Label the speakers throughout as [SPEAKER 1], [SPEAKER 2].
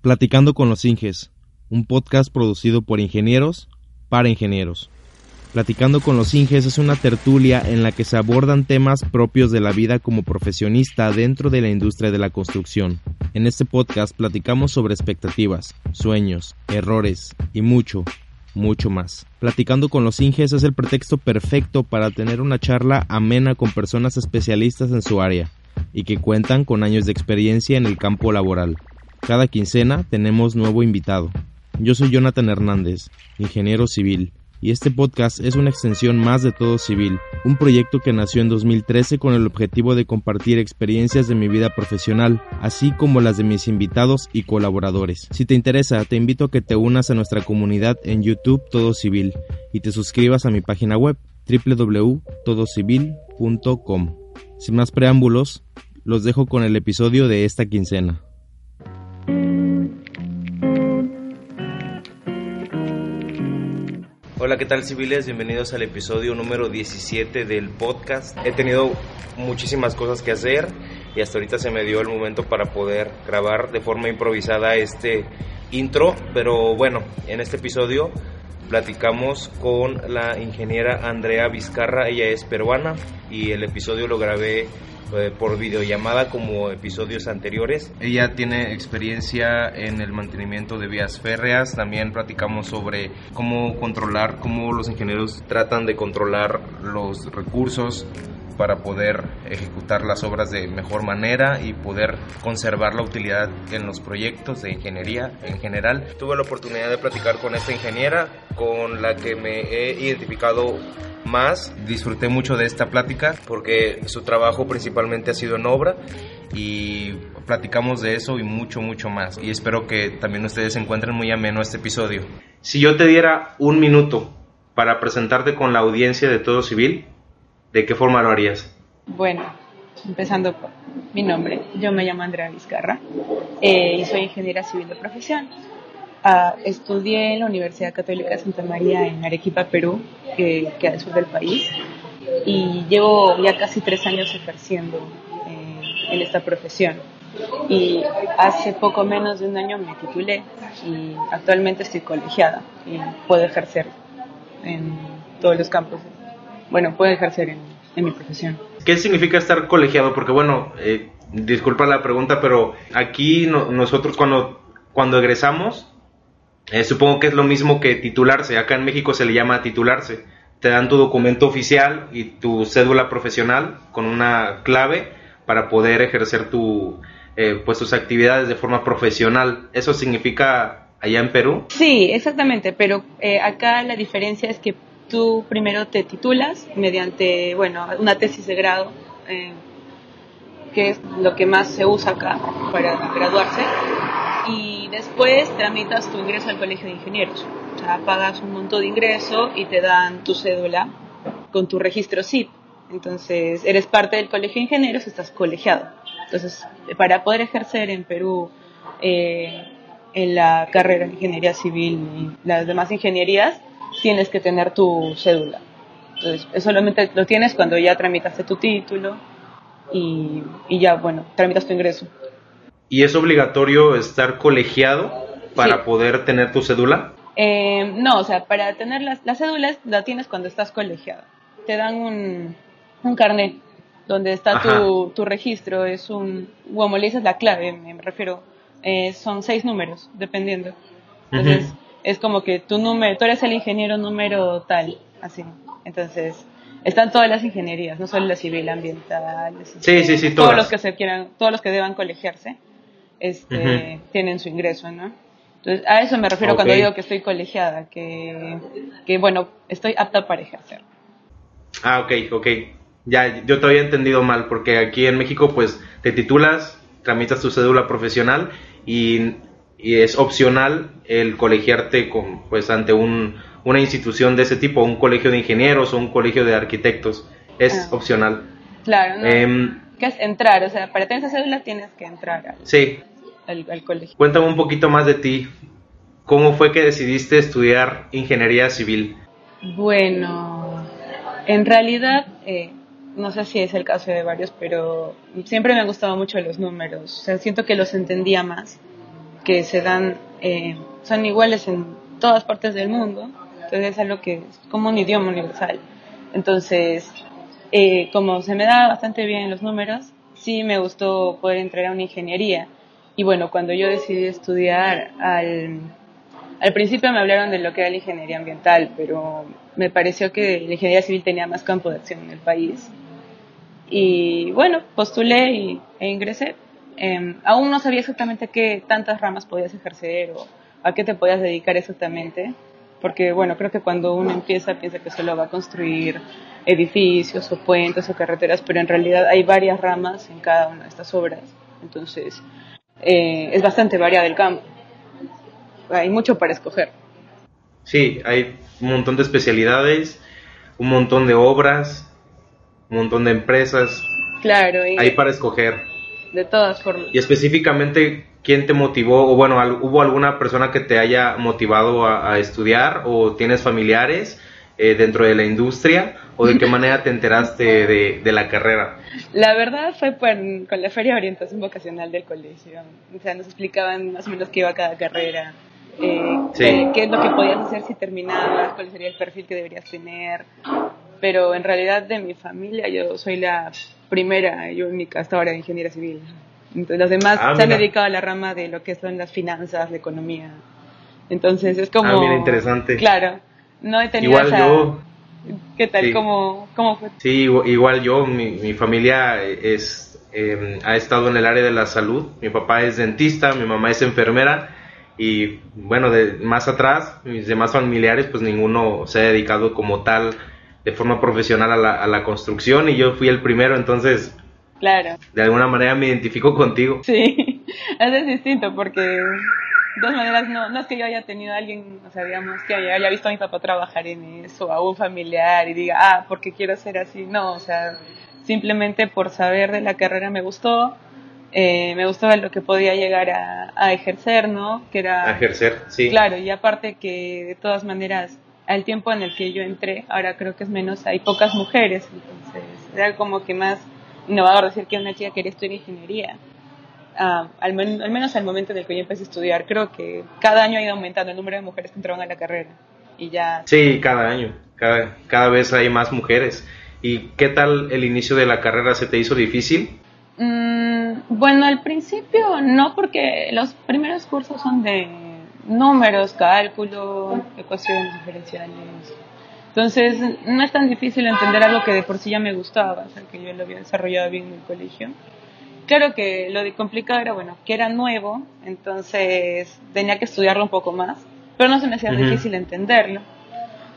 [SPEAKER 1] Platicando con los Inges, un podcast producido por ingenieros para ingenieros. Platicando con los Inges es una tertulia en la que se abordan temas propios de la vida como profesionista dentro de la industria de la construcción. En este podcast platicamos sobre expectativas, sueños, errores y mucho, mucho más. Platicando con los Inges es el pretexto perfecto para tener una charla amena con personas especialistas en su área y que cuentan con años de experiencia en el campo laboral. Cada quincena tenemos nuevo invitado. Yo soy Jonathan Hernández, ingeniero civil, y este podcast es una extensión más de Todo Civil, un proyecto que nació en 2013 con el objetivo de compartir experiencias de mi vida profesional, así como las de mis invitados y colaboradores. Si te interesa, te invito a que te unas a nuestra comunidad en YouTube Todo Civil y te suscribas a mi página web www.todocivil.com. Sin más preámbulos, los dejo con el episodio de esta quincena. Hola, ¿qué tal civiles? Bienvenidos al episodio número 17 del podcast. He tenido muchísimas cosas que hacer y hasta ahorita se me dio el momento para poder grabar de forma improvisada este intro, pero bueno, en este episodio platicamos con la ingeniera Andrea Vizcarra, ella es peruana y el episodio lo grabé eh, por videollamada como episodios anteriores. Ella tiene experiencia en el mantenimiento de vías férreas, también platicamos sobre cómo controlar, cómo los ingenieros tratan de controlar los recursos para poder ejecutar las obras de mejor manera y poder conservar la utilidad en los proyectos de ingeniería en general. Tuve la oportunidad de platicar con esta ingeniera con la que me he identificado más. Disfruté mucho de esta plática porque su trabajo principalmente ha sido en obra y platicamos de eso y mucho, mucho más. Y espero que también ustedes encuentren muy ameno este episodio. Si yo te diera un minuto para presentarte con la audiencia de Todo Civil, ¿de qué forma lo harías?
[SPEAKER 2] Bueno, empezando por mi nombre, yo me llamo Andrea Vizcarra eh, y soy ingeniera civil de profesión. Ah, estudié en la Universidad Católica de Santa María en Arequipa, Perú, que queda al sur del país, y llevo ya casi tres años ejerciendo eh, en esta profesión. Y hace poco menos de un año me titulé y actualmente estoy colegiada y puedo ejercer en todos los campos. Bueno, puedo ejercer en, en mi profesión.
[SPEAKER 1] ¿Qué significa estar colegiado? Porque bueno, eh, disculpa la pregunta, pero aquí nosotros cuando, cuando egresamos eh, supongo que es lo mismo que titularse. Acá en México se le llama titularse. Te dan tu documento oficial y tu cédula profesional con una clave para poder ejercer tu, eh, pues tus actividades de forma profesional. ¿Eso significa allá en Perú?
[SPEAKER 2] Sí, exactamente, pero eh, acá la diferencia es que tú primero te titulas mediante, bueno, una tesis de grado, que es lo que más se usa acá para graduarse y después tramitas tu ingreso al colegio de ingenieros. O sea, pagas un monto de ingreso y te dan tu cédula con tu registro CIP. Entonces, eres parte del colegio de ingenieros, estás colegiado. Entonces, para poder ejercer en Perú eh, en la carrera de ingeniería civil y las demás ingenierías, tienes que tener tu cédula. Entonces, solamente lo tienes cuando ya tramitaste tu título y, y ya, bueno, tramitas tu ingreso.
[SPEAKER 1] ¿Y es obligatorio estar colegiado para poder tener tu cédula?
[SPEAKER 2] Eh, no, o sea, para tener las, las cédulas la tienes cuando estás colegiado. Te dan un, un carnet donde está tu, tu, registro, es un, como le dices la clave, me, refiero, eh, son seis números, dependiendo. Entonces, es como que tu número, tú eres el ingeniero número tal, así. Entonces, están todas las ingenierías, no solo la civil, ambiental,
[SPEAKER 1] sí, sí, sí,
[SPEAKER 2] todos los que se quieran, todos los que deban colegiarse este, tienen su ingreso, ¿no? Entonces, a eso me refiero cuando digo que estoy colegiada, que, que, bueno, estoy apta para ejercer.
[SPEAKER 1] Ah, ok, ok. Ya, yo te había entendido mal, porque aquí en México, pues, te titulas, tramitas tu cédula profesional y, y es opcional el colegiarte con, pues, ante un, una institución de ese tipo, un colegio de ingenieros o un colegio de arquitectos. Es ah. opcional.
[SPEAKER 2] Claro, ¿no? Em, que es entrar, o sea, para tener esa cédula tienes que entrar al,
[SPEAKER 1] sí.
[SPEAKER 2] al, colegio.
[SPEAKER 1] Cuéntame un poquito más de ti. ¿Cómo fue que decidiste estudiar ingeniería civil?
[SPEAKER 2] Bueno, en realidad, eh, no sé si es el caso de varios, pero siempre me han gustado mucho los números. O sea, siento que los entendía más que se dan, eh, son iguales en todas partes del mundo, entonces es algo que es como un idioma universal. Entonces, eh, como se me da bastante bien los números, sí me gustó poder entrar a una ingeniería. Y bueno, cuando yo decidí estudiar, al, al principio me hablaron de lo que era la ingeniería ambiental, pero me pareció que la ingeniería civil tenía más campo de acción en el país. Y bueno, postulé y, e ingresé. Em, aún no sabía exactamente qué tantas ramas podías ejercer o a qué te podías dedicar exactamente, porque bueno, creo que cuando uno empieza piensa que solo va a construir edificios o puentes o carreteras, pero en realidad hay varias ramas en cada una de estas obras, entonces eh, es bastante variado el campo, hay mucho para escoger.
[SPEAKER 1] Sí, hay un montón de especialidades, un montón de obras, un montón de empresas.
[SPEAKER 2] Claro,
[SPEAKER 1] hay para escoger.
[SPEAKER 2] De todas formas.
[SPEAKER 1] Y específicamente, ¿quién te motivó? O bueno, ¿hubo alguna persona que te haya motivado a, estudiar? ¿O tienes familiares eh, dentro de la industria? ¿O de qué manera te enteraste de, la carrera?
[SPEAKER 2] La verdad fue con la Feria de Orientación Vocacional del colegio. O sea, nos explicaban más o menos qué iba cada carrera. Eh, qué es lo que podías hacer si terminabas, cuál sería el perfil que deberías tener. Pero en realidad de mi familia yo soy la primera y única hasta ahora de ingeniería civil. Entonces los demás ah, se han dedicado a la rama de lo que son las finanzas, la economía. Entonces es como...
[SPEAKER 1] Ah, interesante.
[SPEAKER 2] Claro, no he tenido
[SPEAKER 1] igual yo,
[SPEAKER 2] ¿Qué tal? ¿Cómo, fue?
[SPEAKER 1] Sí, igual yo, mi, mi familia es, em, ha estado en el área de la salud. Mi papá es dentista, mi mamá es enfermera y bueno, de más atrás, mis demás familiares, pues ninguno se ha dedicado como tal de forma profesional a la, a la construcción y yo fui el primero, entonces
[SPEAKER 2] Claro.
[SPEAKER 1] De alguna manera me identifico contigo.
[SPEAKER 2] Sí, es distinto porque de todas maneras no, no es que yo haya tenido a alguien, o sea, digamos, que haya, visto a mi papá trabajar en eso, a un familiar y diga, ah, porque quiero ser así. No, o sea, simplemente por saber de la carrera me gustó, eh, me gustó lo que podía llegar a, a ejercer, ¿no? Que era...
[SPEAKER 1] A ejercer, sí.
[SPEAKER 2] Claro, y aparte que de todas maneras al tiempo en el que yo entré, ahora creo que es menos, hay pocas mujeres, entonces era como que más innovador decir que una chica quería estudiar ingeniería. Ah, al, menos al momento en el que yo empecé a estudiar, creo que cada año ha ido aumentando el número de mujeres que entraban a la carrera. Y ya...
[SPEAKER 1] Sí, cada año, cada, cada vez hay más mujeres. ¿Y qué tal el inicio de la carrera? ¿Se te hizo difícil?
[SPEAKER 2] Mm, bueno, al principio no, porque los primeros cursos son de números, cálculo, ecuaciones diferenciales. Entonces, no es tan difícil entender algo que de por sí ya me gustaba, o sea, que yo lo había desarrollado bien en el colegio. Claro que lo de complicado era, bueno, que era nuevo, entonces tenía que estudiarlo un poco más, pero no se me hacía difícil entenderlo.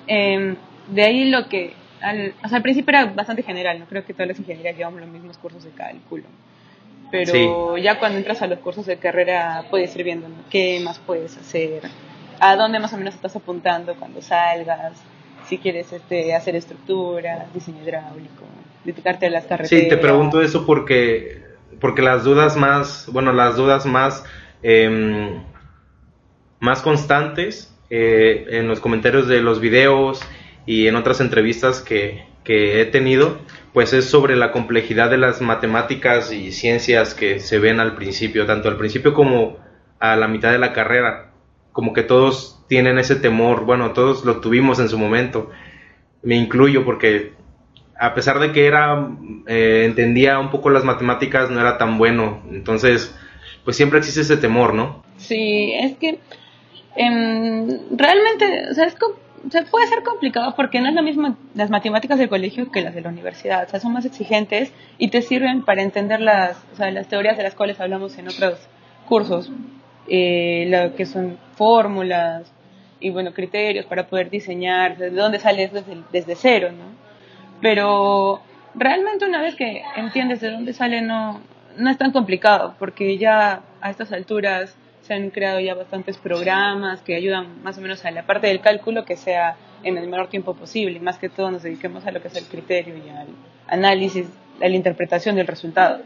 [SPEAKER 2] Em, de ahí lo que, al, o sea, al principio era bastante general, no creo que todas las ingenierías llevamos los mismos cursos de cálculo pero ya cuando entras a los cursos de carrera puedes ir viendo qué más puedes hacer, a dónde más o menos estás apuntando cuando salgas, si quieres este, hacer estructura, diseño hidráulico, dedicarte a las carreteras.
[SPEAKER 1] Sí, te pregunto eso porque, porque las dudas más, bueno, las dudas más, em, más constantes eh, en los comentarios de los videos y en otras entrevistas que, que he tenido, pues es sobre la complejidad de las matemáticas y ciencias que se ven al principio, tanto al principio como a la mitad de la carrera. Como que todos tienen ese temor, bueno, todos lo tuvimos en su momento. Me incluyo porque a pesar de que era eh, entendía un poco las matemáticas, no era tan bueno. Entonces, pues siempre existe ese temor, ¿no?
[SPEAKER 2] Sí, es que em, realmente, o sea, es como se puede ser complicado porque no es lo mismo las matemáticas del colegio que las de la universidad. O sea, son más exigentes y te sirven para entender las, o sea, las teorías de las cuales hablamos en otros cursos, eh, lo que son fórmulas y, bueno, criterios para poder diseñar, de dónde sales desde, desde cero, ¿no? Pero realmente una vez que entiendes de dónde sale no, no es tan complicado porque ya a estas alturas se han creado ya bastantes programas que ayudan más o menos a la parte del cálculo que sea en el menor tiempo posible, más que todo nos dediquemos a lo que es el criterio y al análisis, a la interpretación del resultado.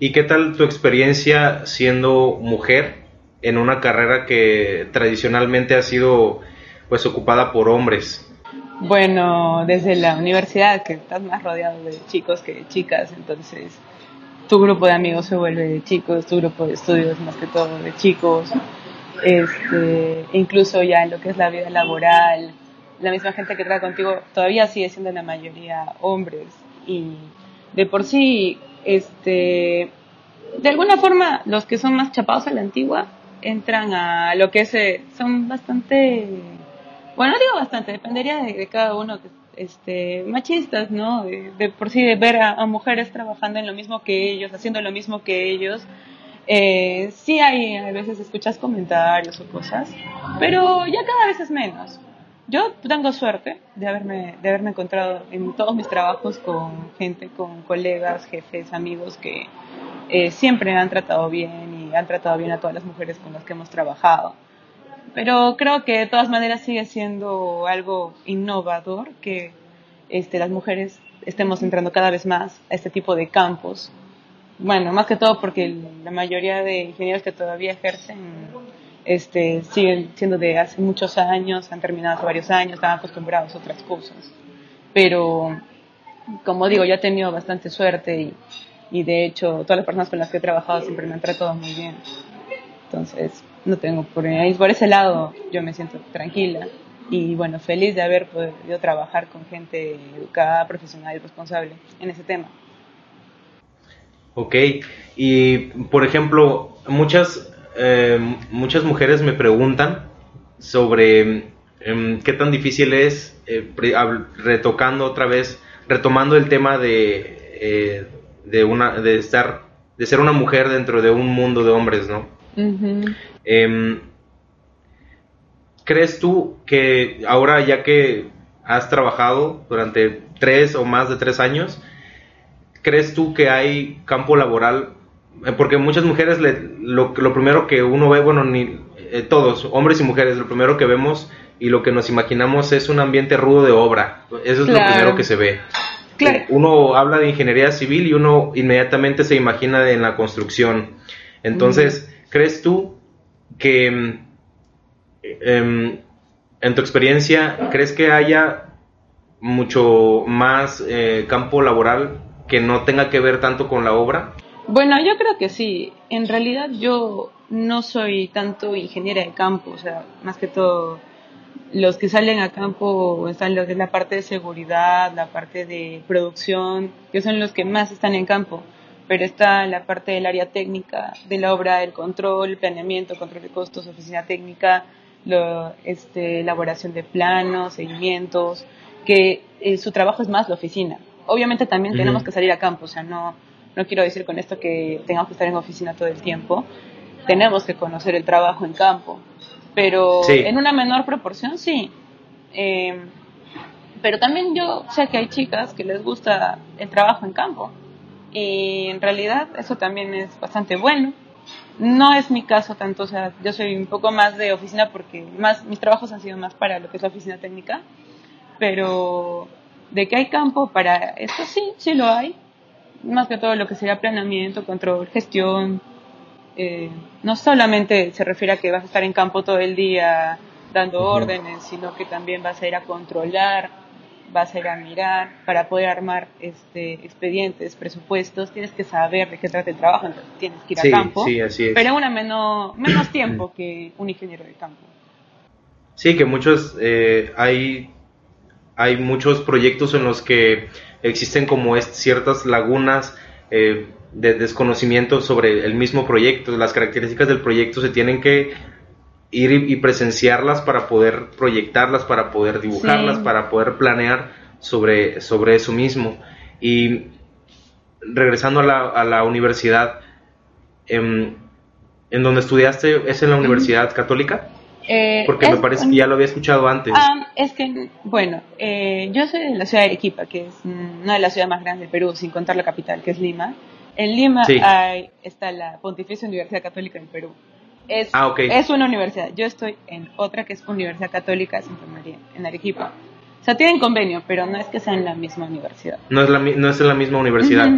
[SPEAKER 1] ¿Y qué tal tu experiencia siendo mujer en una carrera que tradicionalmente ha sido pues ocupada por hombres?
[SPEAKER 2] Bueno, desde la universidad, que estás más rodeado de chicos que de chicas, entonces tu grupo de amigos se vuelve de chicos, tu grupo de estudios más que todo de chicos, este, incluso ya en lo que es la vida laboral, la misma gente que trabaja contigo todavía sigue siendo la mayoría hombres. Y de por sí, este, de alguna forma los que son más chapados a la antigua entran a lo que es, eh, son bastante, bueno, no digo bastante, dependería de, cada uno, este, machistas, ¿no? De, por sí de ver a, mujeres trabajando en lo mismo que ellos, haciendo lo mismo que ellos. Eh, sí hay, a veces escuchas comentarios o cosas, pero ya cada vez es menos. Yo tengo suerte de haberme, de haberme encontrado en todos mis trabajos con gente, con colegas, jefes, amigos que eh, siempre han tratado bien y han tratado bien a todas las mujeres con las que hemos trabajado. Pero creo que de todas maneras sigue siendo algo innovador que este, las mujeres estemos entrando cada vez más a este tipo de campos. Bueno, más que todo porque la mayoría de ingenieros que todavía ejercen este, siguen siendo de hace muchos años, han terminado hace varios años, están acostumbrados a otras cosas. Pero, como digo, yo he tenido bastante suerte y, y de hecho todas las personas con las que he trabajado siempre me han tratado muy bien. Entonces, no tengo por ahí. Por ese lado, yo me siento tranquila y bueno, feliz de haber podido trabajar con gente educada, profesional y responsable en ese tema.
[SPEAKER 1] Ok, y por ejemplo, muchas eh, muchas mujeres me preguntan sobre em, qué tan difícil es, eh, retocando otra vez, retomando el tema de, eh, de, una, de, estar, de ser una mujer dentro de un mundo de hombres, ¿no? Em, ¿Crees tú que ahora ya que has trabajado durante tres o más de tres años, ¿crees tú que hay campo laboral eh, porque muchas mujeres lo, primero que uno ve, bueno, ni eh, todos, hombres y mujeres, lo primero que vemos y lo que nos imaginamos es un ambiente rudo de obra. Eso es lo primero que se ve. Uno habla de ingeniería civil y uno inmediatamente se imagina en la construcción. Entonces, ¿crees tú que em, en tu experiencia, crees que haya mucho más eh, campo laboral que no tenga que ver tanto con la obra?
[SPEAKER 2] Bueno, yo creo que sí. En realidad yo no soy tanto ingeniera de campo, o sea, más que todo los que salen a campo están los de la parte de seguridad, la parte de producción, que son los que más están en campo, pero está la parte del área técnica de la obra, el control, planeamiento, control de costos, oficina técnica, lo, este, elaboración de planos, seguimientos, que eh, su trabajo es más la oficina. Obviamente también tenemos que salir a campo, o sea, no no quiero decir con esto que tengamos que estar en oficina todo el tiempo. Tenemos que conocer el trabajo en campo. Pero en una menor proporción, sí. Eh, pero también yo sé que hay chicas que les gusta el trabajo en campo. Y en realidad eso también es bastante bueno. No es mi caso tanto, o sea, yo soy un poco más de oficina porque más mis trabajos han sido más para lo que es la oficina técnica, pero de que hay campo para esto sí, sí lo hay más que todo lo que sería planeamiento, control, gestión. Eh, no solamente se refiere a que vas a estar en campo todo el día dando órdenes, sino que también vas a ir a controlar, vas a ir a mirar para poder armar este expedientes, presupuestos, tienes que saber de qué trata el trabajo, entonces tienes que ir a campo, pero en una menos, menos tiempo que un ingeniero de campo.
[SPEAKER 1] Sí, que muchos, eh, hay, hay muchos proyectos en los que existen como ciertas lagunas eh, de desconocimiento sobre el mismo proyecto. Las características del proyecto se tienen que ir y, presenciarlas para poder proyectarlas, para poder dibujarlas, para poder planear sobre, sobre eso mismo. Y regresando a la, a la universidad, em, ¿en donde estudiaste es en la Universidad Católica? Eh, Porque me parece que ya lo había escuchado antes.
[SPEAKER 2] Ah, es que, bueno, eh, yo soy de la ciudad de Arequipa, que es una de las ciudades más grandes del Perú, sin contar la capital, que es Lima. En Lima hay, está la Pontificia Universidad Católica del Perú. Es, ah, es una universidad. Yo estoy en otra que es Universidad Católica de Santa María, en Arequipa. O sea, tienen convenio, pero no es que sea en la misma universidad.
[SPEAKER 1] No es, la, no es en la misma universidad.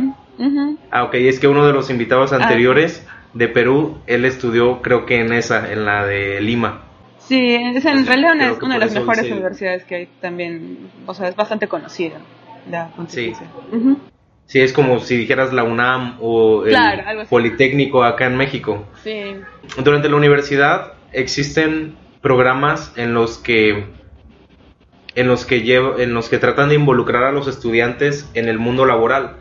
[SPEAKER 1] Ah, ok. Es que uno de los invitados ah. anteriores de Perú, él estudió, creo que en esa, en la de Lima.
[SPEAKER 2] Sí, es en realidad una, una de las mejores universidades que hay también, o sea, es bastante conocida la Sí.
[SPEAKER 1] Sí, es como si dijeras la UNAM o el
[SPEAKER 2] Claro.
[SPEAKER 1] Politécnico acá en México.
[SPEAKER 2] Sí.
[SPEAKER 1] Durante la universidad existen programas en los que en los que lleva- en los que tratan de involucrar a los estudiantes en el mundo laboral.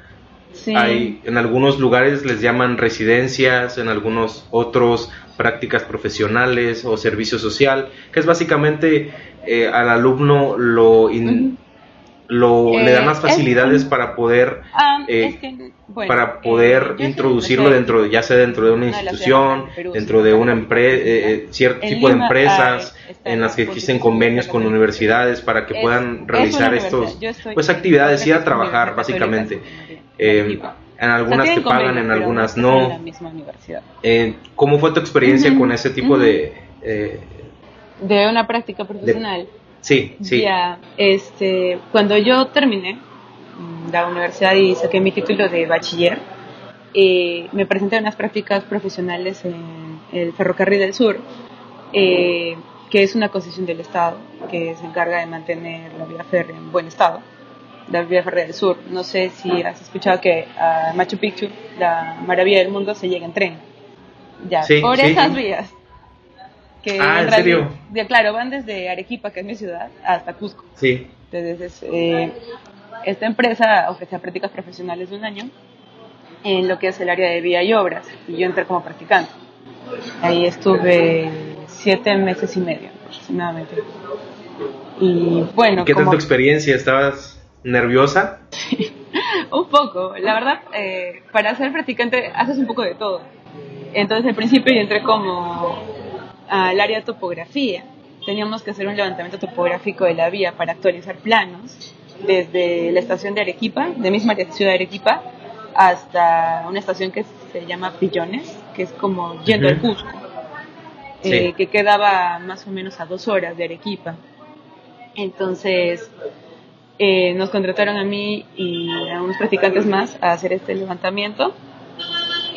[SPEAKER 2] Sí.
[SPEAKER 1] Hay en algunos lugares les llaman residencias, en algunos otros prácticas profesionales o servicio social, que es básicamente eh, al alumno lo in- lo le dan
[SPEAKER 2] Eh,
[SPEAKER 1] las
[SPEAKER 2] es
[SPEAKER 1] facilidades para poder
[SPEAKER 2] Ah,
[SPEAKER 1] eh,
[SPEAKER 2] es que, bueno,
[SPEAKER 1] para
[SPEAKER 2] eh,
[SPEAKER 1] poder introducirlo dentro de, ya sea dentro de una
[SPEAKER 2] de
[SPEAKER 1] institución,
[SPEAKER 2] de Perú,
[SPEAKER 1] dentro de una empresa, cierto
[SPEAKER 2] En
[SPEAKER 1] tipo de empresas
[SPEAKER 2] ah, está
[SPEAKER 1] en las que existen convenios con universidades para que
[SPEAKER 2] Es-
[SPEAKER 1] puedan realizar estos pues actividades y a trabajar básicamente.
[SPEAKER 2] de
[SPEAKER 1] Eh, en algunas te pagan, en algunas
[SPEAKER 2] no. En la misma universidad.
[SPEAKER 1] Eh, ¿Cómo fue tu experiencia con ese tipo
[SPEAKER 2] ujú.
[SPEAKER 1] de eh,
[SPEAKER 2] De una práctica profesional.
[SPEAKER 1] Sí, sí,
[SPEAKER 2] Ya, este, cuando yo terminé mm, la universidad y saqué mi título de bachiller, eh, me presenté a unas prácticas profesionales en el Ferrocarril del Sur, eh, que es una concesión del Estado que se encarga de mantener la vía férrea en buen estado, la vía férrea del Sur. No sé si has escuchado que a Machu Picchu, la maravilla del mundo, se llega en tren. Ya,
[SPEAKER 1] Sí,
[SPEAKER 2] por
[SPEAKER 1] sí,
[SPEAKER 2] esas
[SPEAKER 1] sí.
[SPEAKER 2] vías. Que
[SPEAKER 1] Ah, ¿en serio?
[SPEAKER 2] de- claro, van desde Arequipa, que es mi ciudad, hasta Cusco.
[SPEAKER 1] sí.
[SPEAKER 2] Entonces, eh, esta empresa ofrecía prácticas profesionales de un año en lo que es el área de vía y obras, y yo entré como practicante. Ahí estuve siete meses y medio aproximadamente. Y bueno,
[SPEAKER 1] ¿Qué tal
[SPEAKER 2] como
[SPEAKER 1] tu experiencia? ¿Estabas nerviosa?
[SPEAKER 2] un poco, la verdad, eh, para ser practicante haces un poco de todo. Entonces al principio yo entré como al área de topografía. Teníamos que hacer un levantamiento topográfico de la vía para actualizar planos desde la estación de Arequipa, de misma ciudad de Arequipa, hasta una estación que se llama Pillones, que es como yendo al
[SPEAKER 1] Ujú.
[SPEAKER 2] Cusco,
[SPEAKER 1] Sí.
[SPEAKER 2] eh, que quedaba más o menos a dos horas de Arequipa. Entonces, eh, nos contrataron a mí y a unos practicantes más a hacer este levantamiento.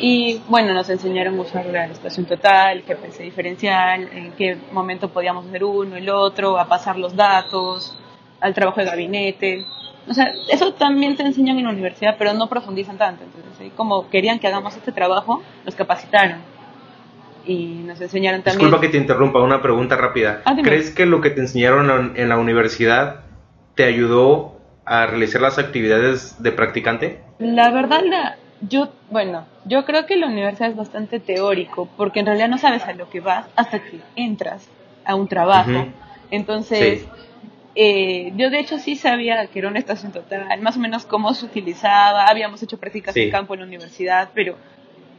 [SPEAKER 2] Y bueno, nos enseñaron a usar la estación total, el GPS diferencial, en qué momento podíamos hacer uno, el otro, a pasar los datos, al trabajo de gabinete. O sea, eso también te enseñan en la universidad, pero no profundizan tanto. Entonces, como querían que hagamos este trabajo, nos capacitaron. Y nos enseñaron también.
[SPEAKER 1] Disculpa que te interrumpa, una pregunta rápida.
[SPEAKER 2] Ah.
[SPEAKER 1] ¿Crees que lo que te enseñaron en- en la universidad te ayudó a realizar las actividades de practicante?
[SPEAKER 2] La verdad, la, yo, bueno, yo creo que la universidad es bastante teórico, porque en realidad no sabes a lo que vas hasta que entras a un trabajo. Entonces,
[SPEAKER 1] Sí.
[SPEAKER 2] eh, yo de hecho sí sabía que era una estación total, más o menos cómo se utilizaba, habíamos hecho prácticas
[SPEAKER 1] Sí.
[SPEAKER 2] en campo en la universidad, pero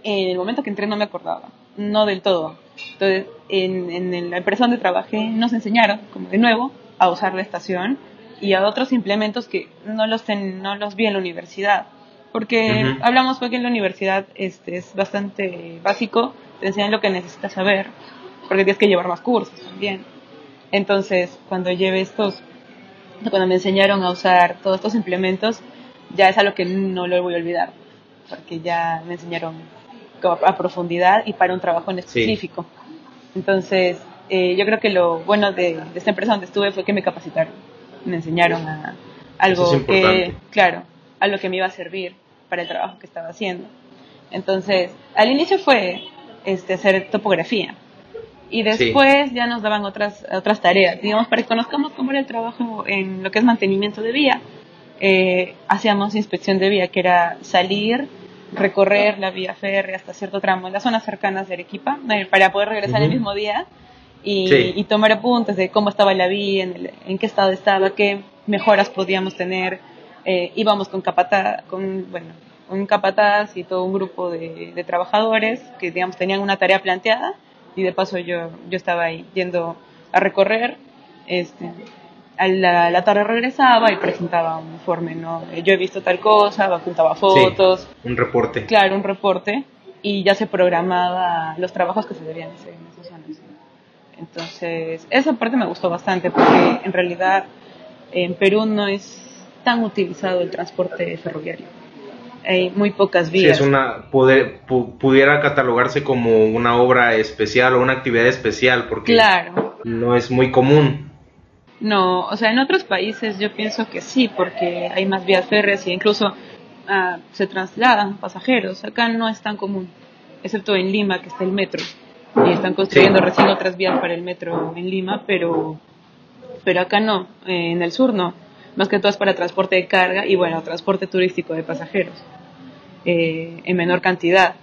[SPEAKER 2] en el momento que entré no me acordaba, no del todo. Entonces, en, en la empresa donde trabajé nos enseñaron, como de nuevo, a usar la estación y a otros implementos que no los, ten- no los vi en la universidad. Porque hablamos porque en la universidad este, es bastante básico, te enseñan lo que necesitas saber, porque tienes que llevar más cursos también. Entonces, cuando llevé estos, cuando me enseñaron a usar todos estos implementos, ya es algo que no lo voy a olvidar, porque ya me enseñaron a profundidad y para un trabajo en específico. Entonces, eh, yo creo que lo bueno de, de esta empresa donde estuve fue que me capacitaron, me enseñaron a algo
[SPEAKER 1] es
[SPEAKER 2] que, claro, a lo que me iba a servir para el trabajo que estaba haciendo. Entonces, al inicio fue este, hacer topografía. Y después ya nos daban otras, otras tareas, digamos, para que conozcamos cómo era el trabajo en lo que es mantenimiento de vía. Eh, hacíamos inspección de vía, que era salir, recorrer la vía férrea hasta cierto tramo en las zonas cercanas de Arequipa, eh, para poder regresar el
[SPEAKER 1] Ujú.
[SPEAKER 2] mismo día y,
[SPEAKER 1] Sí.
[SPEAKER 2] y tomar apuntes de cómo estaba la vía, en, el- en qué estado estaba, qué mejoras podíamos tener. Eh, íbamos con capataz, con, bueno, un capataz y todo un grupo de, de trabajadores que, digamos, tenían una tarea planteada y de paso yo, yo estaba ahí yendo a recorrer. Este, a la, la tarde regresaba y presentaba un informe, ¿no? Eh, Yo he visto tal cosa, apuntaba fotos,
[SPEAKER 1] Un reporte.
[SPEAKER 2] claro, un reporte y ya se programaba los trabajos que se debían hacer en esas zonas. Entonces, esa parte me gustó bastante porque en realidad en Perú no es tan utilizado el transporte ferroviario. Hay muy pocas
[SPEAKER 1] Sí,
[SPEAKER 2] vías.
[SPEAKER 1] es una poder- pu- pudiera catalogarse como una obra especial o una actividad especial porque
[SPEAKER 2] Claro.
[SPEAKER 1] no es muy común.
[SPEAKER 2] No, o sea, en otros países yo pienso que sí, porque hay más vías férreas e incluso ah, se trasladan pasajeros. Acá no es tan común, excepto en Lima, que está el metro. Y están construyendo recién otras vías para el metro en Lima, pero, pero acá no, eh, en el sur no. Más que todo es para transporte de carga y bueno, transporte turístico de pasajeros, eh, en menor cantidad.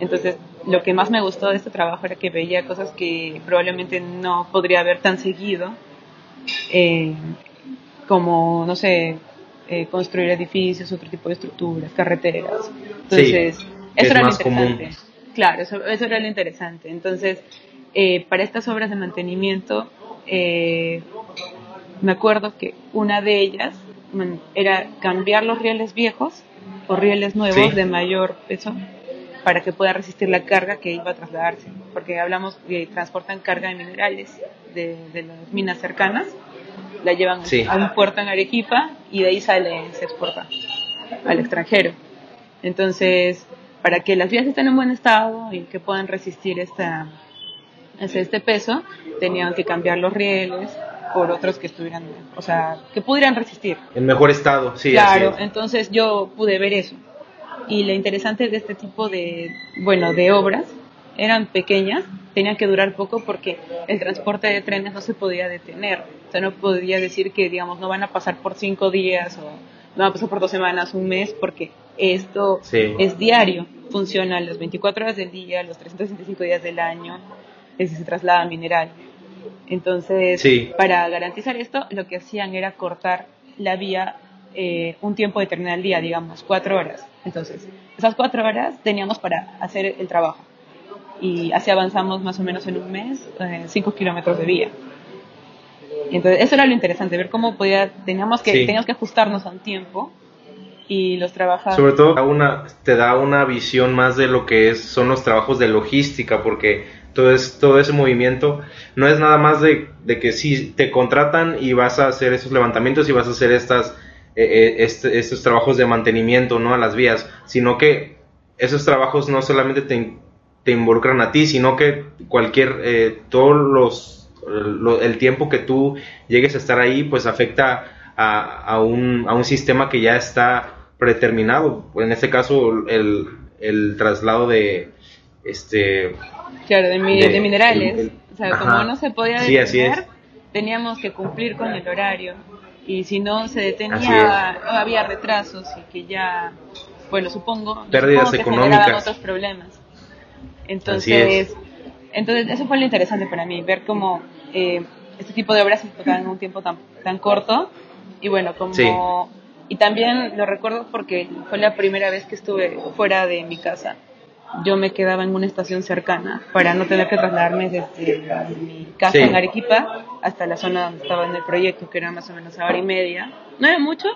[SPEAKER 2] Entonces, lo que más me gustó de este trabajo era que veía cosas que probablemente no podría ver tan seguido, eh, como, no sé, eh, construir edificios, otro tipo de estructuras, carreteras. Entonces, eso era lo interesante. Claro, eso, eso, era lo interesante. Entonces, eh, para estas obras de mantenimiento, me acuerdo que una de ellas era cambiar los rieles viejos por rieles nuevos de mayor peso para que pueda resistir la carga que iba a trasladarse, porque hablamos de transportan carga de minerales de, las minas cercanas, la llevan a un puerto en Arequipa y de ahí sale, se exporta al extranjero. Entonces, para que las vías estén en buen estado y que puedan resistir esta, este peso, tenían que cambiar los rieles por otros que estuvieran, o sea, que pudieran resistir.
[SPEAKER 1] En mejor estado, sí.
[SPEAKER 2] Claro, entonces yo pude ver eso y lo interesante de este tipo de, bueno, de obras eran pequeñas, tenían que durar poco porque el transporte de trenes no se podía detener. O sea, no podía decir que, digamos, no van a pasar por cinco días o no van a pasar por dos semanas, un mes, porque esto es diario. Funciona las 24 horas del día, los 365 días del año, es se traslada mineral. Entonces, para garantizar esto, lo que hacían era cortar la vía eh, un tiempo determinado al día, digamos, cuatro horas. Entonces, esas cuatro horas teníamos para hacer el trabajo. Y así avanzamos más o menos en un mes, eh, cinco kilómetros de vía. Entonces, eso era lo interesante, ver cómo podía, teníamos que, teníamos que ajustarnos a un tiempo y los trabajadores.
[SPEAKER 1] Sobre todo una, te da una visión más de lo que es, son los trabajos de logística, porque todo, es, todo ese movimiento no es nada más de, que si te contratan y vas a hacer esos levantamientos y vas a hacer estas eh, eh, este, estos trabajos de mantenimiento ¿no? a las vías, sino que esos trabajos no solamente te, te involucran a ti, sino que cualquier, eh, todos los, el tiempo que tú llegues a estar ahí, pues afecta a, a, un, a un sistema que ya está predeterminado. En este caso, el, el traslado de, este...
[SPEAKER 2] Claro, de, minerales. o sea, como no se podía detener, teníamos que cumplir con el horario. Y si no se detenía había retrasos y que ya, bueno, supongo,
[SPEAKER 1] pérdidas económicas,
[SPEAKER 2] otros problemas. Entonces, entonces eso fue lo interesante para mí, ver cómo eh, este tipo de obras se tocaban en un tiempo tan, tan corto. Y bueno, como y también lo recuerdo porque fue la primera vez que estuve fuera de mi casa yo me quedaba en una estación cercana para no tener que trasladarme desde mi casa en Arequipa hasta la zona donde estaba en el proyecto, que era más o menos a hora y media. No era mucho,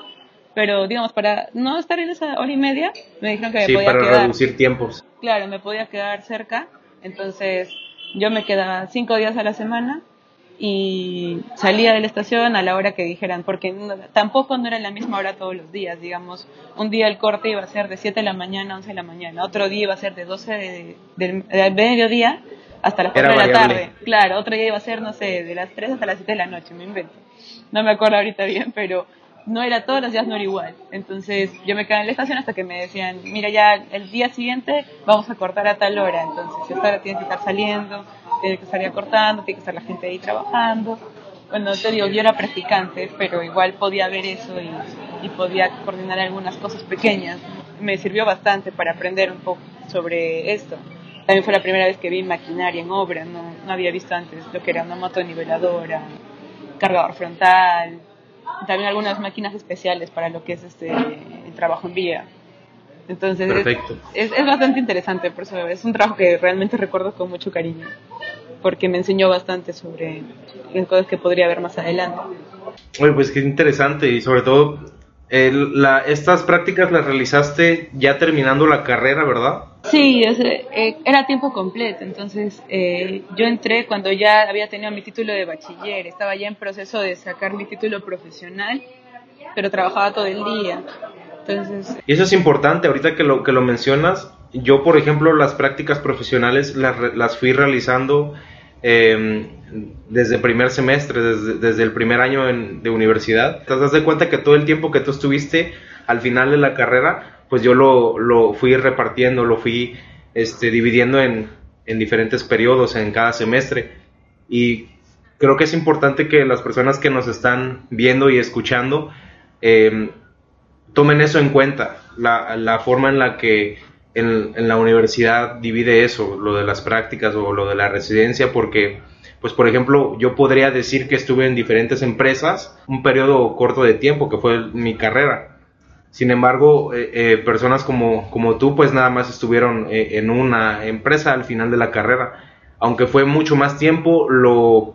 [SPEAKER 2] pero digamos, para no estar en esa hora y media, me dijeron que me
[SPEAKER 1] sí,
[SPEAKER 2] podía
[SPEAKER 1] para reducir tiempos.
[SPEAKER 2] Claro, me podía quedar cerca, entonces yo me quedaba cinco días a la semana y salía de la estación a la hora que dijeran, porque tampoco no era la misma hora todos los días, digamos, un día el corte iba a ser de 7 de la mañana a 11 de la mañana, otro día iba a ser de 12 de, del, mediodía hasta las 4 de la tarde, claro, otro día iba a ser, no sé, de las 3 hasta las 7 de la noche, me invento, no me acuerdo ahorita bien, pero no era todos los días, no era igual. Entonces yo me quedé en la estación hasta que me decían, mira ya el día siguiente vamos a cortar a tal hora, entonces esta hora tienes que estar saliendo, tiene que estar cortando, tiene que estar la gente ahí trabajando. Bueno, te digo, yo era practicante, pero igual podía ver eso y, podía coordinar algunas cosas pequeñas. Me sirvió bastante para aprender un poco sobre esto. También fue la primera vez que vi maquinaria en obra, no, no había visto antes lo que era una motoniveladora, cargador frontal, también algunas máquinas especiales para lo que es este el trabajo en vía. Entonces es, es, bastante interesante, por eso es un trabajo que realmente recuerdo con mucho cariño, porque me enseñó bastante sobre cosas que podría ver más adelante.
[SPEAKER 1] Oye, pues qué interesante y sobre todo la, estas prácticas las realizaste ya terminando la carrera, ¿verdad?
[SPEAKER 2] Sí, eh, era tiempo completo, entonces eh, yo entré cuando ya había tenido mi título de bachiller, estaba ya en proceso de sacar mi título profesional, pero trabajaba todo el día.
[SPEAKER 1] Y eso es importante, ahorita que lo, que lo mencionas, yo por ejemplo las prácticas profesionales las, las fui realizando eh, desde el primer semestre, desde, desde el primer año de universidad. Te das de cuenta que todo el tiempo que tú estuviste al final de la carrera, pues yo lo, lo fui repartiendo, lo fui este, dividiendo en, en diferentes periodos en cada semestre. Y creo que es importante que las personas que nos están viendo y escuchando eh, tomen eso en cuenta, la, la forma en la que en, en, la universidad divide eso, lo de las prácticas o lo de la residencia, porque, pues por ejemplo, yo podría decir que estuve en diferentes empresas un periodo corto de tiempo, que fue mi carrera. Sin embargo, eh, eh, personas como, como tú, pues nada más estuvieron eh, en una empresa al final de la carrera. Aunque fue mucho más tiempo, lo,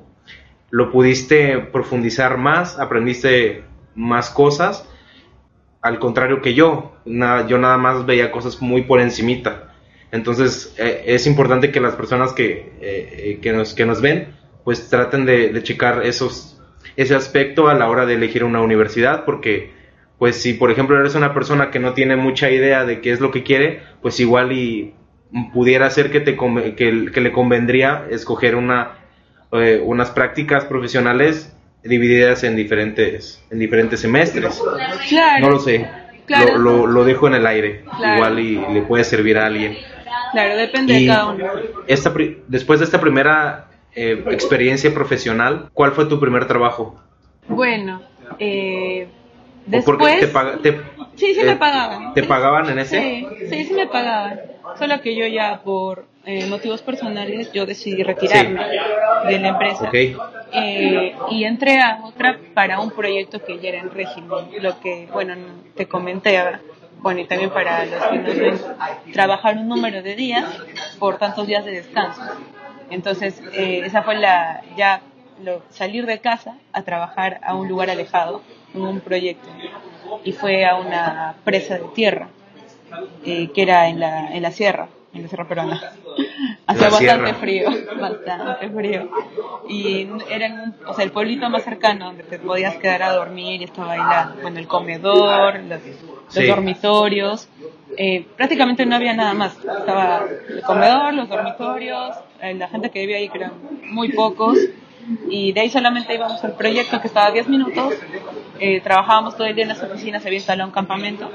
[SPEAKER 1] lo pudiste profundizar más, aprendiste más cosas al contrario que yo, nada, yo nada más veía cosas muy por encimita. Entonces es importante que las personas que, que, nos, que nos ven pues traten de, de, checar esos, ese aspecto a la hora de elegir una universidad porque pues si por ejemplo eres una persona que no tiene mucha idea de qué es lo que quiere, pues igual y pudiera ser que, te, que, que le convendría escoger una, eh, unas prácticas profesionales divididas en diferentes, en diferentes semestres.
[SPEAKER 2] Claro.
[SPEAKER 1] No lo sé.
[SPEAKER 2] Claro.
[SPEAKER 1] Lo, lo, lo, dejo en el aire. Claro. Igual y le puede servir a alguien.
[SPEAKER 2] Claro, depende
[SPEAKER 1] y
[SPEAKER 2] de cada uno.
[SPEAKER 1] Esta, después de esta primera eh, experiencia profesional, ¿cuál fue tu primer trabajo?
[SPEAKER 2] Bueno, eh,
[SPEAKER 1] Después, porque te, pag te
[SPEAKER 2] sí, sí eh, me pagaban.
[SPEAKER 1] ¿Te pagaban en ese?
[SPEAKER 2] Sí, sí, sí me pagaban. Solo que yo ya por eh, motivos personales yo decidí retirarme sí. de la empresa.
[SPEAKER 1] Okay.
[SPEAKER 2] Eh, y entré a otra para un proyecto que ya era en régimen. Lo que, bueno, te comenté, bueno, y también para los que nos ven, trabajar un número de días por tantos días de descanso. Entonces, eh, esa fue la, ya lo, salir de casa a trabajar a un lugar alejado en un proyecto y fue a una presa de tierra eh, que era en la, en la sierra, en la sierra peruana. Hacía bastante frío, bastante frío. Y era un, o sea, el pueblito más cercano donde te podías quedar a dormir y estaba ahí la, bueno, el comedor, los, los sí. dormitorios. Eh, prácticamente no había nada más. Estaba el comedor, los dormitorios, eh, la gente que vivía ahí, que eran muy pocos y de ahí solamente íbamos al proyecto que estaba a 10 minutos, eh, trabajábamos todo el día en las oficinas, se había instalado un campamento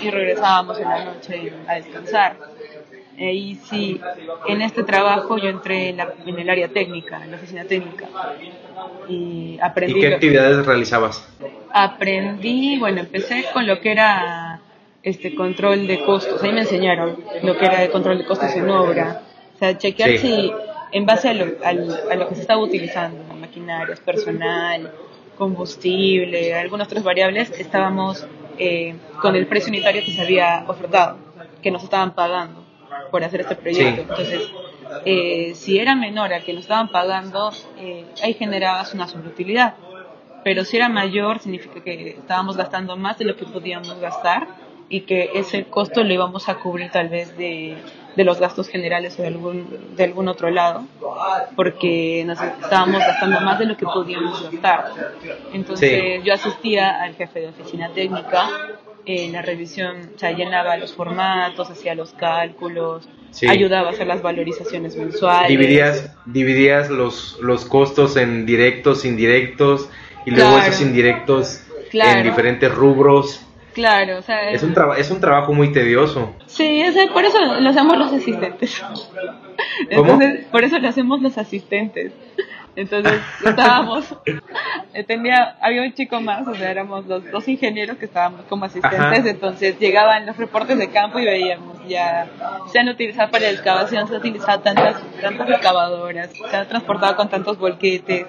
[SPEAKER 2] y regresábamos en la noche a descansar. Eh, y sí, en este trabajo yo entré en, la, en, el área técnica, en la oficina técnica. Y aprendí.
[SPEAKER 1] ¿Y qué actividades realizabas?
[SPEAKER 2] Aprendí, bueno, empecé con lo que era este control de costos. Ahí me enseñaron lo que era el control de costos en obra. O sea, chequear sí. si en base a lo, a, a lo que se estaba utilizando, maquinarias, personal, combustible, algunas otras variables, estábamos eh, con el precio unitario que se había ofertado, que nos estaban pagando por hacer este proyecto. Sí. Entonces, eh, si era menor al que nos estaban pagando, eh, ahí generabas una sobreutilidad. Pero si era mayor, significa que estábamos gastando más de lo que podíamos gastar y que ese costo lo íbamos a cubrir tal vez de, de los gastos generales o de algún, de algún otro lado, porque nos estábamos gastando más de lo que podíamos gastar. Entonces sí. yo asistía al jefe de oficina técnica, en la revisión, o sea, llenaba los formatos, hacía los cálculos, sí. ayudaba a hacer las valorizaciones mensuales.
[SPEAKER 1] Dividías, dividías los, los costos en directos, indirectos, y luego claro. esos indirectos claro. en diferentes rubros.
[SPEAKER 2] Claro, o sea,
[SPEAKER 1] es un, es un trabajo muy tedioso.
[SPEAKER 2] Sí, sea, por eso lo hacemos los asistentes. Entonces, ¿Cómo? por eso lo hacemos los asistentes. Entonces estábamos, tenía, había un chico más, o sea, éramos los dos ingenieros que estábamos como asistentes, Ajá. entonces llegaban los reportes de campo y veíamos ya, se han utilizado para la excavación, se han utilizado tantas, tantas excavadoras, se han transportado con tantos volquetes,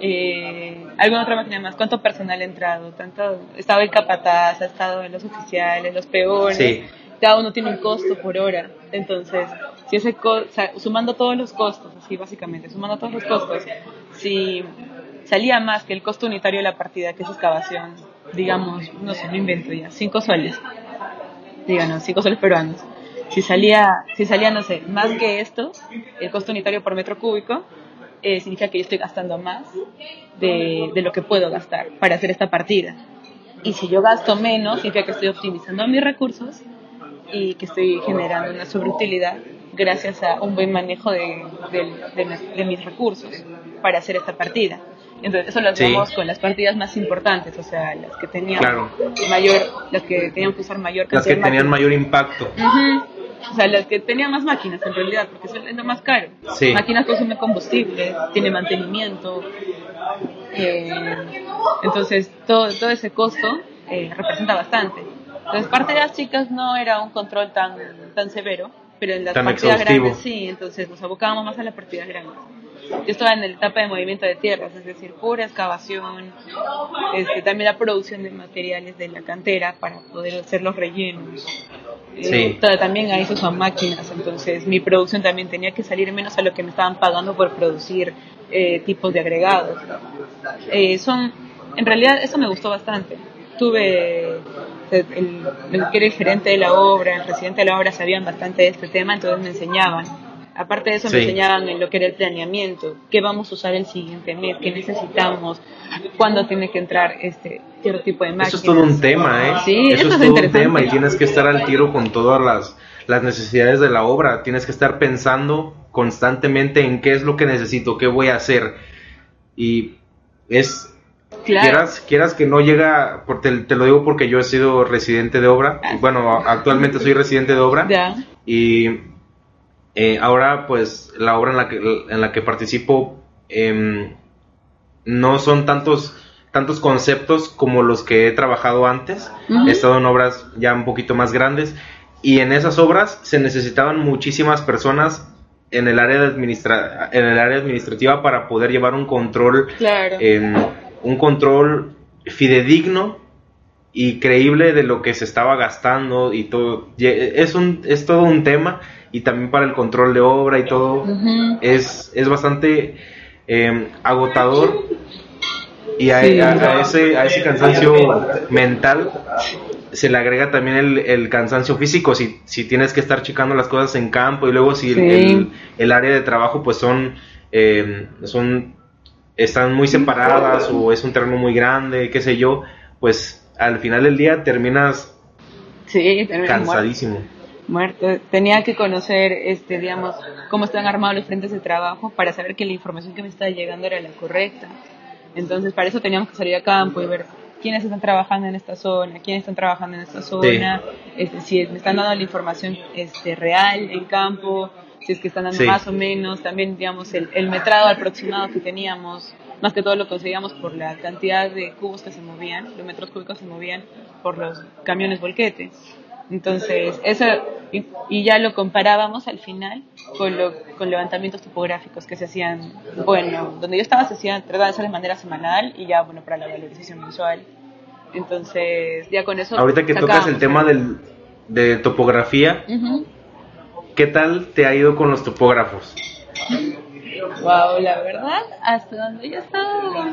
[SPEAKER 2] eh, alguna otra máquina más, cuánto personal ha entrado, tanto, estaba el capataz, ha estado en los oficiales, los peores. Sí cada uno tiene un costo por hora. Entonces, si ese o sea, sumando todos los costos, así básicamente, sumando todos los costos, si salía más que el costo unitario de la partida, que es excavación, digamos, no sé, no invento ya, cinco soles, díganos, cinco soles peruanos. Si salía, si salía, no sé, más que esto, el costo unitario por metro cúbico, eh, significa que yo estoy gastando más de, de lo que puedo gastar para hacer esta partida. Y si yo gasto menos, significa que estoy optimizando mis recursos y que estoy generando una sobreutilidad gracias a un buen manejo de, de, de, de, mis recursos para hacer esta partida. Entonces, eso lo
[SPEAKER 1] Sí.
[SPEAKER 2] hacemos con las partidas más importantes, o sea, las que tenían
[SPEAKER 1] Claro.
[SPEAKER 2] mayor, las que tenían que usar mayor
[SPEAKER 1] Las que
[SPEAKER 2] cantidad de
[SPEAKER 1] tenían mayor impacto.
[SPEAKER 2] Ujú. O sea, las que tenían más máquinas en realidad, porque eso es lo más caro.
[SPEAKER 1] Sí.
[SPEAKER 2] Máquinas consumen combustible, tiene mantenimiento. eh, entonces, todo, todo ese costo eh, representa bastante. Entonces, partidas chicas no era un control tan, tan severo, pero en las
[SPEAKER 1] Tan
[SPEAKER 2] partidas
[SPEAKER 1] exhaustivo.
[SPEAKER 2] grandes sí, entonces nos abocábamos más a las partidas grandes. Yo estaba en la etapa de movimiento de tierras, es decir, pura excavación, este, también la producción de materiales de la cantera para poder hacer los rellenos. Eh,
[SPEAKER 1] Sí.
[SPEAKER 2] también ahí se usan máquinas, entonces mi producción también tenía que salir menos a lo que me estaban pagando por producir eh, tipos de agregados. Eh, son, en realidad eso me gustó bastante. Tuve el, el- que era el gerente de la obra, el presidente de la obra sabían bastante de este tema, entonces me enseñaban. Aparte de eso, me
[SPEAKER 1] Sí.
[SPEAKER 2] enseñaban en lo que era el planeamiento, qué vamos a usar el siguiente mes, qué necesitamos, cuándo tiene que entrar este cierto tipo de máquinas.
[SPEAKER 1] Eso es todo un tema, ¿eh?
[SPEAKER 2] Sí,
[SPEAKER 1] eso
[SPEAKER 2] eso
[SPEAKER 1] es
[SPEAKER 2] es
[SPEAKER 1] todo un tema y tienes que estar al tiro con todas las, las necesidades de la obra. Tienes que estar pensando constantemente en qué es lo que necesito, qué voy a hacer. Y es,
[SPEAKER 2] Claro.
[SPEAKER 1] quieras, quieras que no llega, te, te lo digo porque yo he sido residente de obra. y Bueno, actualmente soy residente de obra. Y eh, ahora, pues, la obra en la que, en la que participo em, no son tantos, tantos conceptos como los que he trabajado antes. He estado en obras ya un poquito más grandes. Y en esas obras se necesitaban muchísimas personas en el área, de administra en el área administrativa para poder llevar un control
[SPEAKER 2] Claro.
[SPEAKER 1] em, un control fidedigno y creíble de lo que se estaba gastando y todo. Es, un, es todo un tema y también para el control de obra y todo es, es bastante em, agotador y a,
[SPEAKER 2] Sí.
[SPEAKER 1] a- a ese, a ese cansancio mental se le agrega también el, el cansancio físico si, si tienes que estar checando las cosas en campo y luego si
[SPEAKER 2] Sí.
[SPEAKER 1] el, el área de trabajo pues son em, son están muy separadas o es un terreno muy grande qué sé yo pues al final del día terminas
[SPEAKER 2] Sí, terminas muerto.
[SPEAKER 1] cansadísimo
[SPEAKER 2] muerto. Tenía que conocer, este, digamos, cómo están armados los frentes de trabajo para saber que la información que me estaba llegando era la correcta. Entonces, para eso teníamos que salir a campo y ver quiénes están trabajando en esta zona, quiénes están trabajando en esta zona, este, si me están dando la información este, real en campo, si es que están dando
[SPEAKER 1] Sí.
[SPEAKER 2] más o menos, también, digamos, el, el metrado aproximado que teníamos, más que todo lo conseguíamos por la cantidad de cubos que se movían, los metros cúbicos se movían por los camiones volquete. Entonces, eso, y, y ya lo comparábamos al final con, lo, con levantamientos topográficos que se hacían, bueno, donde yo estaba se hacían, trataban de hacer de manera semanal y ya, bueno, para la valorización mensual. Entonces, ya con eso.
[SPEAKER 1] ahorita que tocas el tema del, de topografía
[SPEAKER 2] Ujú.
[SPEAKER 1] ¿Qué tal te ha ido con los topógrafos?
[SPEAKER 2] Wow, la verdad, hasta donde yo estaba.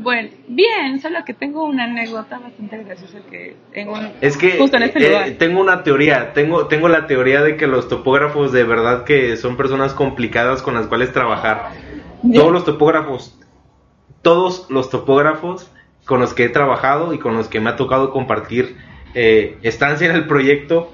[SPEAKER 2] Bueno, bien, solo que tengo una anécdota bastante graciosa que en un.
[SPEAKER 1] Es que
[SPEAKER 2] Justo en este
[SPEAKER 1] eh,
[SPEAKER 2] lugar.
[SPEAKER 1] tengo una teoría, tengo, tengo la teoría de que los topógrafos de verdad que son personas complicadas con las cuales trabajar. Todos los topógrafos, todos los topógrafos con los que he trabajado y con los que me ha tocado compartir eh, estancia en el proyecto,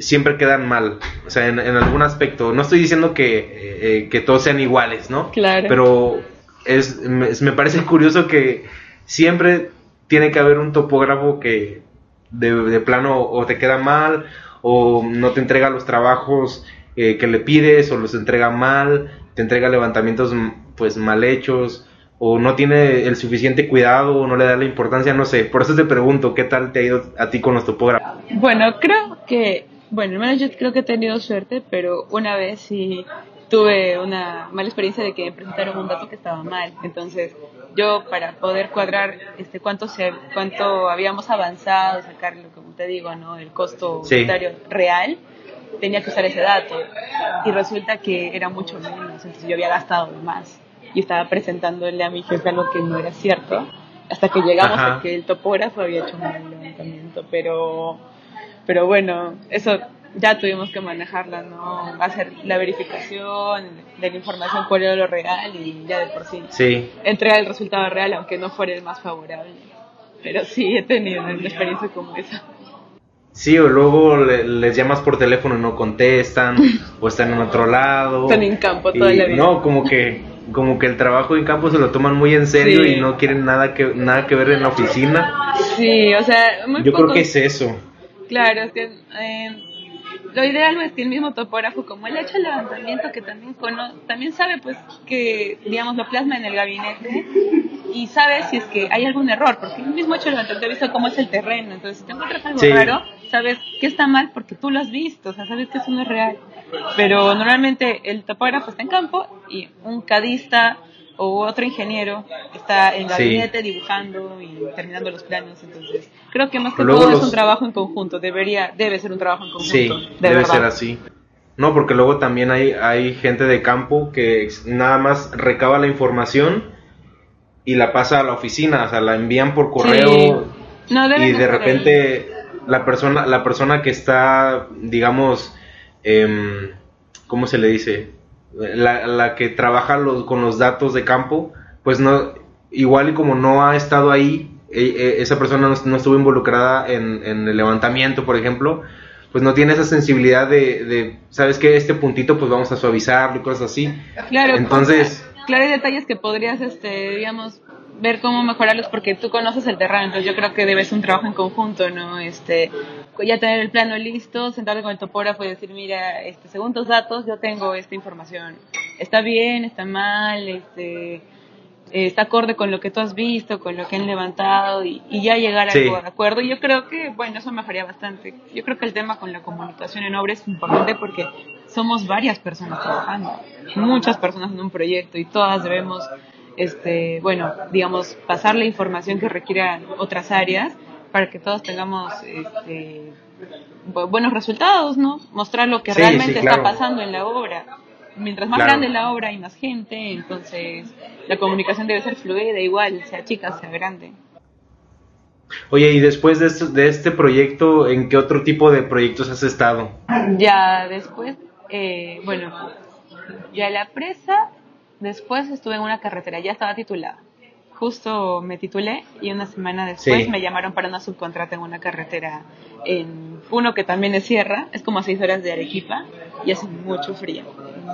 [SPEAKER 1] siempre quedan mal, o sea, en, en algún aspecto. No estoy diciendo que, eh, eh, que todos sean iguales, ¿no?
[SPEAKER 2] Claro.
[SPEAKER 1] Pero es, me, me parece curioso que siempre tiene que haber un topógrafo que de, de plano o te queda mal o no te entrega los trabajos eh, que le pides o los entrega mal, te entrega levantamientos pues mal hechos o no tiene el suficiente cuidado o no le da la importancia, no sé. Por eso te pregunto, ¿qué tal te ha ido a ti con los topógrafos?
[SPEAKER 2] Bueno, creo que, bueno, al menos yo creo que he tenido suerte, pero una vez sí tuve una mala experiencia de que me presentaron un dato que estaba mal. Entonces, yo para poder cuadrar este cuánto se cuánto habíamos avanzado, sacarlo, como te digo, ¿no? El costo
[SPEAKER 1] Sí.
[SPEAKER 2] unitario real, tenía que usar ese dato. Y resulta que era mucho menos, entonces yo había gastado más. Y estaba presentándole a mi jefe algo que no era cierto. Hasta que llegamos
[SPEAKER 1] Ajá.
[SPEAKER 2] a que el topógrafo había hecho un mal levantamiento, pero pero bueno, eso ya tuvimos que manejarla, ¿no? Hacer la verificación de la información cuál era lo real y ya de por sí
[SPEAKER 1] Sí,
[SPEAKER 2] entregar el resultado real, aunque no fuera el más favorable. Pero sí, he tenido una experiencia como esa.
[SPEAKER 1] sí, o luego le- les llamas por teléfono y no contestan o están en otro lado.
[SPEAKER 2] Están en campo
[SPEAKER 1] Y
[SPEAKER 2] toda la vida.
[SPEAKER 1] No, como que como que el trabajo en campo se lo toman muy en serio y no quieren nada que nada que ver en la oficina.
[SPEAKER 2] Sí, o sea,
[SPEAKER 1] muy Yo creo que es eso.
[SPEAKER 2] Claro, es que eh, lo ideal es que el mismo topógrafo, como él ha hecho el levantamiento, que también también sabe pues que, digamos, lo plasma en el gabinete y sabe si es que hay algún error, porque él mismo ha hecho el levantamiento, ha visto cómo es el terreno, entonces si te encuentras algo raro, sabes que está mal porque tú lo has visto, o sea, sabes que eso no es real. Pero normalmente el topógrafo está en campo y un cadista o otro ingeniero está en gabinete dibujando y terminando los planos. Entonces, creo que más que todo es un trabajo en conjunto. Debería, debe ser un trabajo en conjunto.
[SPEAKER 1] Sí, debe ser así. No, porque luego también hay, hay gente de campo que nada más recaba la información y la pasa a la oficina, o sea, la envían por correo y de repente la persona, la persona que está, digamos, eh, ¿cómo se le dice? La, la que trabaja los, con los datos de campo, pues no, igual y como no ha estado ahí, e, e, esa persona no, estuvo involucrada en, en, el levantamiento, por ejemplo, pues no tiene esa sensibilidad de, de ¿sabes qué? Este puntito pues vamos a suavizarlo y cosas así.
[SPEAKER 2] Claro, entonces... Claro, hay detalles que podrías, este, digamos, ver cómo mejorarlos porque tú conoces el terreno, entonces yo creo que debe ser un trabajo en conjunto, ¿no? Este, ya tener el plano listo, sentarte con el topógrafo y decir, mira, este, según tus datos yo tengo esta información, está bien, está mal, este, eh, está acorde con lo que tú has visto, con lo que han levantado y, ya llegar a algo de acuerdo. Y yo creo que, bueno, eso mejoraría bastante. Yo creo que el tema con la comunicación en obra es importante porque somos varias personas trabajando, muchas personas en un proyecto y todas debemos este, bueno, digamos, pasar la información que requieran otras áreas para que todos tengamos este, buenos resultados, ¿no? Mostrar lo que realmente está pasando en la obra. Mientras más grande la obra hay más gente, entonces la comunicación debe ser fluida, igual, sea chica, sea grande.
[SPEAKER 1] Oye, y después de este, de este proyecto, ¿en qué otro tipo de proyectos has estado?
[SPEAKER 2] Ya después, eh, bueno, ya la presa Después estuve en una carretera, ya estaba titulada. Justo me titulé y una semana después me llamaron para una subcontrata en una carretera en uno que también es sierra, es como a seis horas de Arequipa y hace mucho frío,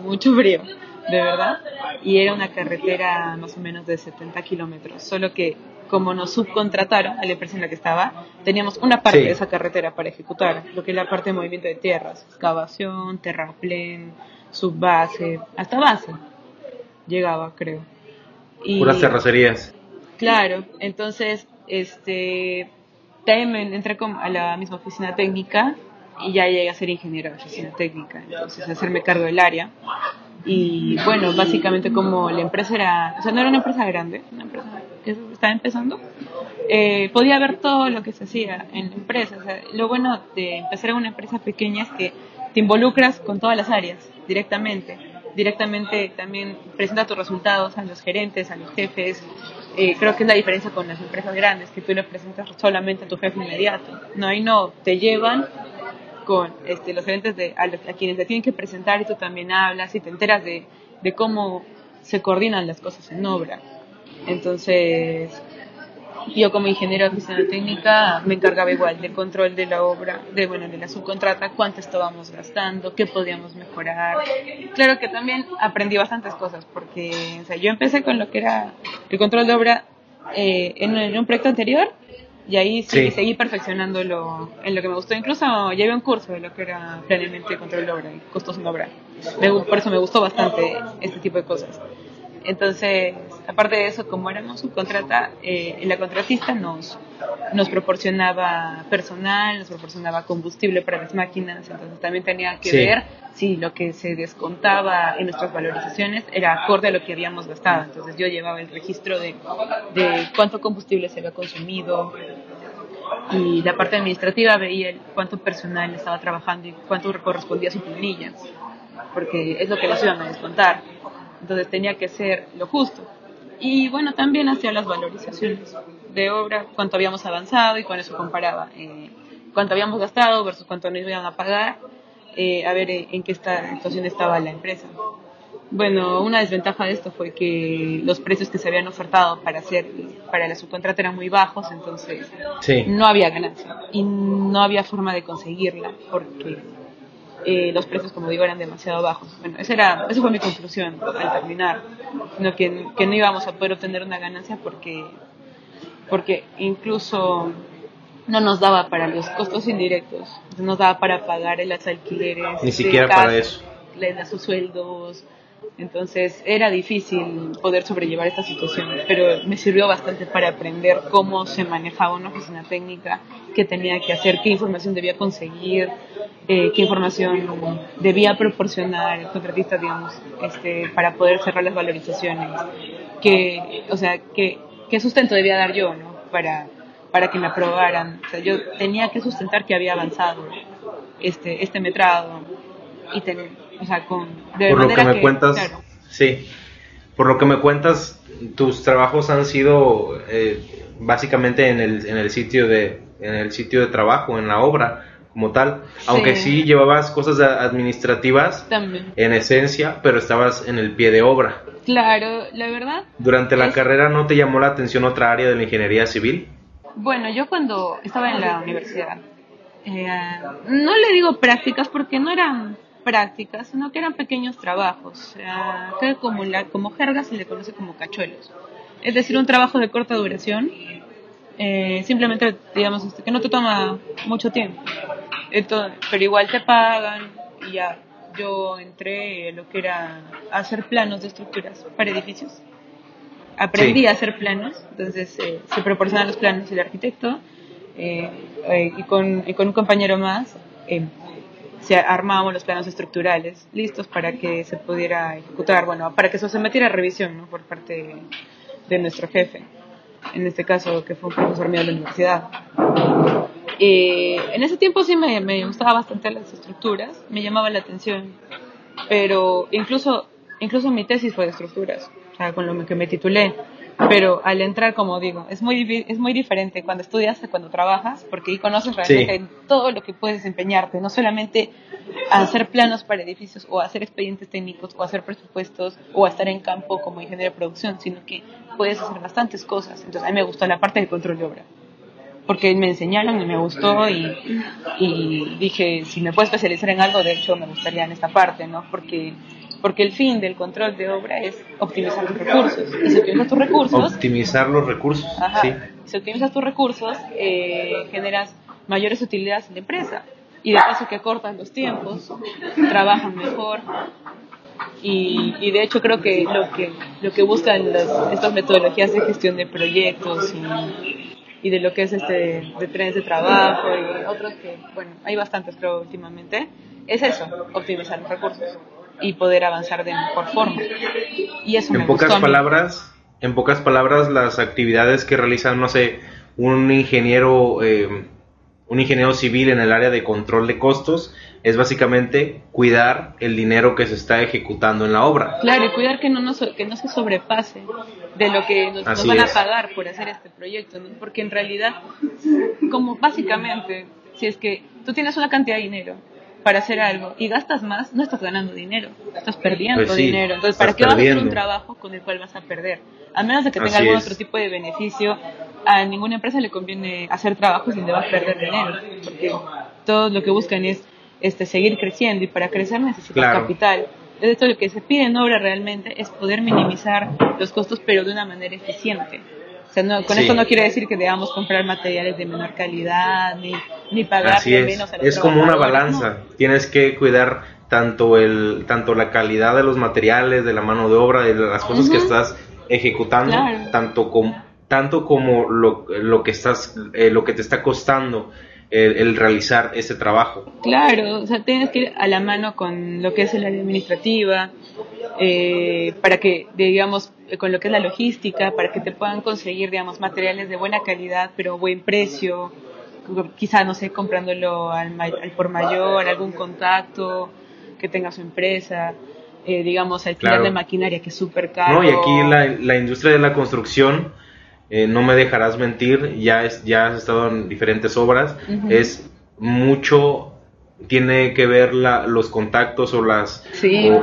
[SPEAKER 2] mucho frío, de verdad. Y era una carretera más o menos de 70 kilómetros, solo que como nos subcontrataron a la empresa en la que estaba, teníamos una parte de esa carretera para ejecutar, lo que es la parte de movimiento de tierras, excavación, terraplén, subbase, hasta base llegaba, creo.
[SPEAKER 1] Y, Puras terracerías.
[SPEAKER 2] Claro, entonces, este, también entré a la misma oficina técnica y ya llegué a ser ingeniero de oficina técnica, entonces hacerme cargo del área. Y bueno, básicamente como la empresa era, o sea, no era una empresa grande, una empresa que estaba empezando, eh, podía ver todo lo que se hacía en la empresa. O sea, lo bueno de empezar en una empresa pequeña es que te involucras con todas las áreas directamente directamente también presenta tus resultados a los gerentes, a los jefes. Eh, creo que es la diferencia con las empresas grandes, que tú le presentas solamente a tu jefe inmediato. No, ahí no, te llevan con este, los gerentes de, a, quienes te tienen que presentar y tú también hablas y te enteras de cómo se coordinan las cosas en obra. Entonces, yo como ingeniero oficina técnica me encargaba igual del control de la obra, de bueno, de la subcontrata, cuánto estábamos gastando, qué podíamos mejorar. Claro que también aprendí bastantes cosas porque o sea, yo empecé con lo que era el control de obra eh, en, un proyecto anterior y ahí sí, seguí perfeccionándolo en lo que me gustó. Incluso llevé un curso de lo que era planeamiento control de obra y costos en obra. por eso me gustó bastante este tipo de cosas. Entonces, aparte de eso, como éramos subcontrata, eh, la contratista nos, nos proporcionaba personal, nos proporcionaba combustible para las máquinas, entonces también tenía que ver si lo que se descontaba en nuestras valorizaciones era acorde a lo que habíamos gastado. Entonces yo llevaba el registro de, de cuánto combustible se había consumido, y la parte administrativa veía cuánto personal estaba trabajando y cuánto correspondía a su planilla, porque es lo que les iban a descontar. Entonces tenía que ser lo justo. Y bueno, también hacía las valorizaciones de obra, cuánto habíamos avanzado y con eso comparaba eh, cuánto habíamos gastado versus cuánto nos iban a pagar, eh, a ver eh, en qué situación estaba la empresa. Bueno, una desventaja de esto fue que los precios que se habían ofertado para hacer para la subcontrata eran muy bajos, entonces no había ganancia y no había forma de conseguirla porque eh, los precios, como digo, eran demasiado bajos. Bueno, esa, era, esa fue mi conclusión al terminar, sino que, que no íbamos a poder obtener una ganancia porque, porque incluso no nos daba para los costos indirectos, no nos daba para pagar los alquileres.
[SPEAKER 1] Ni siquiera para eso.
[SPEAKER 2] sus sueldos. Entonces era difícil poder sobrellevar esta situación, pero me sirvió bastante para aprender cómo se manejaba una oficina técnica, qué tenía que hacer, qué información debía conseguir, eh, qué información debía proporcionar el contratista, digamos, este, para poder cerrar las valorizaciones, qué, o sea, qué, qué sustento debía dar yo, ¿no? Para, para que me aprobaran. O sea, yo tenía que sustentar que había avanzado este, este metrado y tener, o sea, con,
[SPEAKER 1] de Por lo que me cuentas, sí, por lo que me cuentas, tus trabajos han sido eh, básicamente en el, en el sitio de en el sitio de trabajo, en la obra como tal, aunque sí llevabas cosas administrativas
[SPEAKER 2] También.
[SPEAKER 1] en esencia, pero estabas en el pie de obra.
[SPEAKER 2] Claro, la verdad.
[SPEAKER 1] Durante la carrera no te llamó la atención otra área de la ingeniería civil?
[SPEAKER 2] Bueno, yo cuando estaba en la universidad, eh, no le digo prácticas porque no eran prácticas, sino que eran pequeños trabajos, que como, la, como jerga se le conoce como cachuelos. Es decir, un trabajo de corta duración, eh, simplemente, digamos, este, que no te toma mucho tiempo, pero igual te pagan y ya. Yo entré en lo que era hacer planos de estructuras para edificios aprendí a hacer planos, entonces eh, se proporcionan los planos el arquitecto eh, y, con, con, un compañero más se armábamos los planos estructurales listos para que se pudiera ejecutar, bueno, para que se metiera a revisión ¿no? por parte de, nuestro jefe, en este caso que fue un profesor mío de la universidad. en ese tiempo sí me, me gustaba bastante las estructuras, me llamaba la atención, pero incluso, incluso mi tesis fue de estructuras con lo que me titulé. Pero al entrar, como digo, es muy, es muy diferente cuando estudias que cuando trabajas, porque ahí conoces realmente todo lo que puedes desempeñarte, no solamente hacer planos para edificios o hacer expedientes técnicos o hacer presupuestos o estar en campo como ingeniero de producción, sino que puedes hacer bastantes cosas. Entonces a mí me gustó la parte del control de obra porque me enseñaron y me gustó y, y, dije, si me puedo especializar en algo, de hecho me gustaría en esta parte, ¿no? Porque porque el fin del control de obra es optimizar los recursos. Y si optimizas tus recursos...
[SPEAKER 1] Optimizar los recursos, sí.
[SPEAKER 2] Si optimizas tus recursos, eh, generas mayores utilidades en la empresa. Y de paso que cortas los tiempos, trabajan mejor. Y, y, de hecho creo que lo que, lo que buscan estas metodologías de gestión de proyectos y, y de lo que es este de trenes de trabajo y otros que, bueno, hay bastantes creo últimamente, es eso, optimizar los recursos y poder avanzar de mejor forma. Y eso
[SPEAKER 1] en pocas palabras, en pocas palabras, las actividades que realiza, no sé, un ingeniero, eh, un ingeniero civil en el área de control de costos es básicamente cuidar el dinero que se está ejecutando en la obra.
[SPEAKER 2] Claro, y cuidar que no, nos, que no se sobrepase de lo que nos, van a pagar por hacer este proyecto, porque en realidad, como básicamente, si es que tú tienes una cantidad de dinero para hacer algo y gastas más, no estás ganando dinero, estás perdiendo pues dinero. Entonces, ¿para qué vas a hacer un trabajo con el cual vas a perder? A menos de que tenga algún otro tipo de beneficio, a ninguna empresa le conviene hacer trabajos donde vas a perder dinero, porque todo lo que buscan es este seguir creciendo y para crecer necesitas capital. De hecho, lo que se pide en obra realmente es poder minimizar los costos, pero de una manera eficiente con esto no quiere decir que debamos comprar materiales de menor calidad ni, ni pagar menos a los
[SPEAKER 1] Es como una balanza. Tienes que cuidar tanto el tanto la calidad de los materiales, de la mano de obra, de las cosas que estás ejecutando, tanto como tanto como lo, lo que estás eh, lo que te está costando el, realizar ese trabajo.
[SPEAKER 2] Claro, o sea, tienes que ir a la mano con lo que es el área administrativa, eh, para que, digamos, con lo que es la logística, para que te puedan conseguir, digamos, materiales de buena calidad, pero buen precio, quizá, no sé, comprándolo al, por mayor, algún contacto que tenga su empresa, eh, digamos, alquiler de maquinaria que es súper caro.
[SPEAKER 1] No, y aquí la, la industria de la construcción, eh, no me dejarás mentir, ya, es, ya has estado en diferentes obras, es mucho, tiene que ver la, los contactos o las...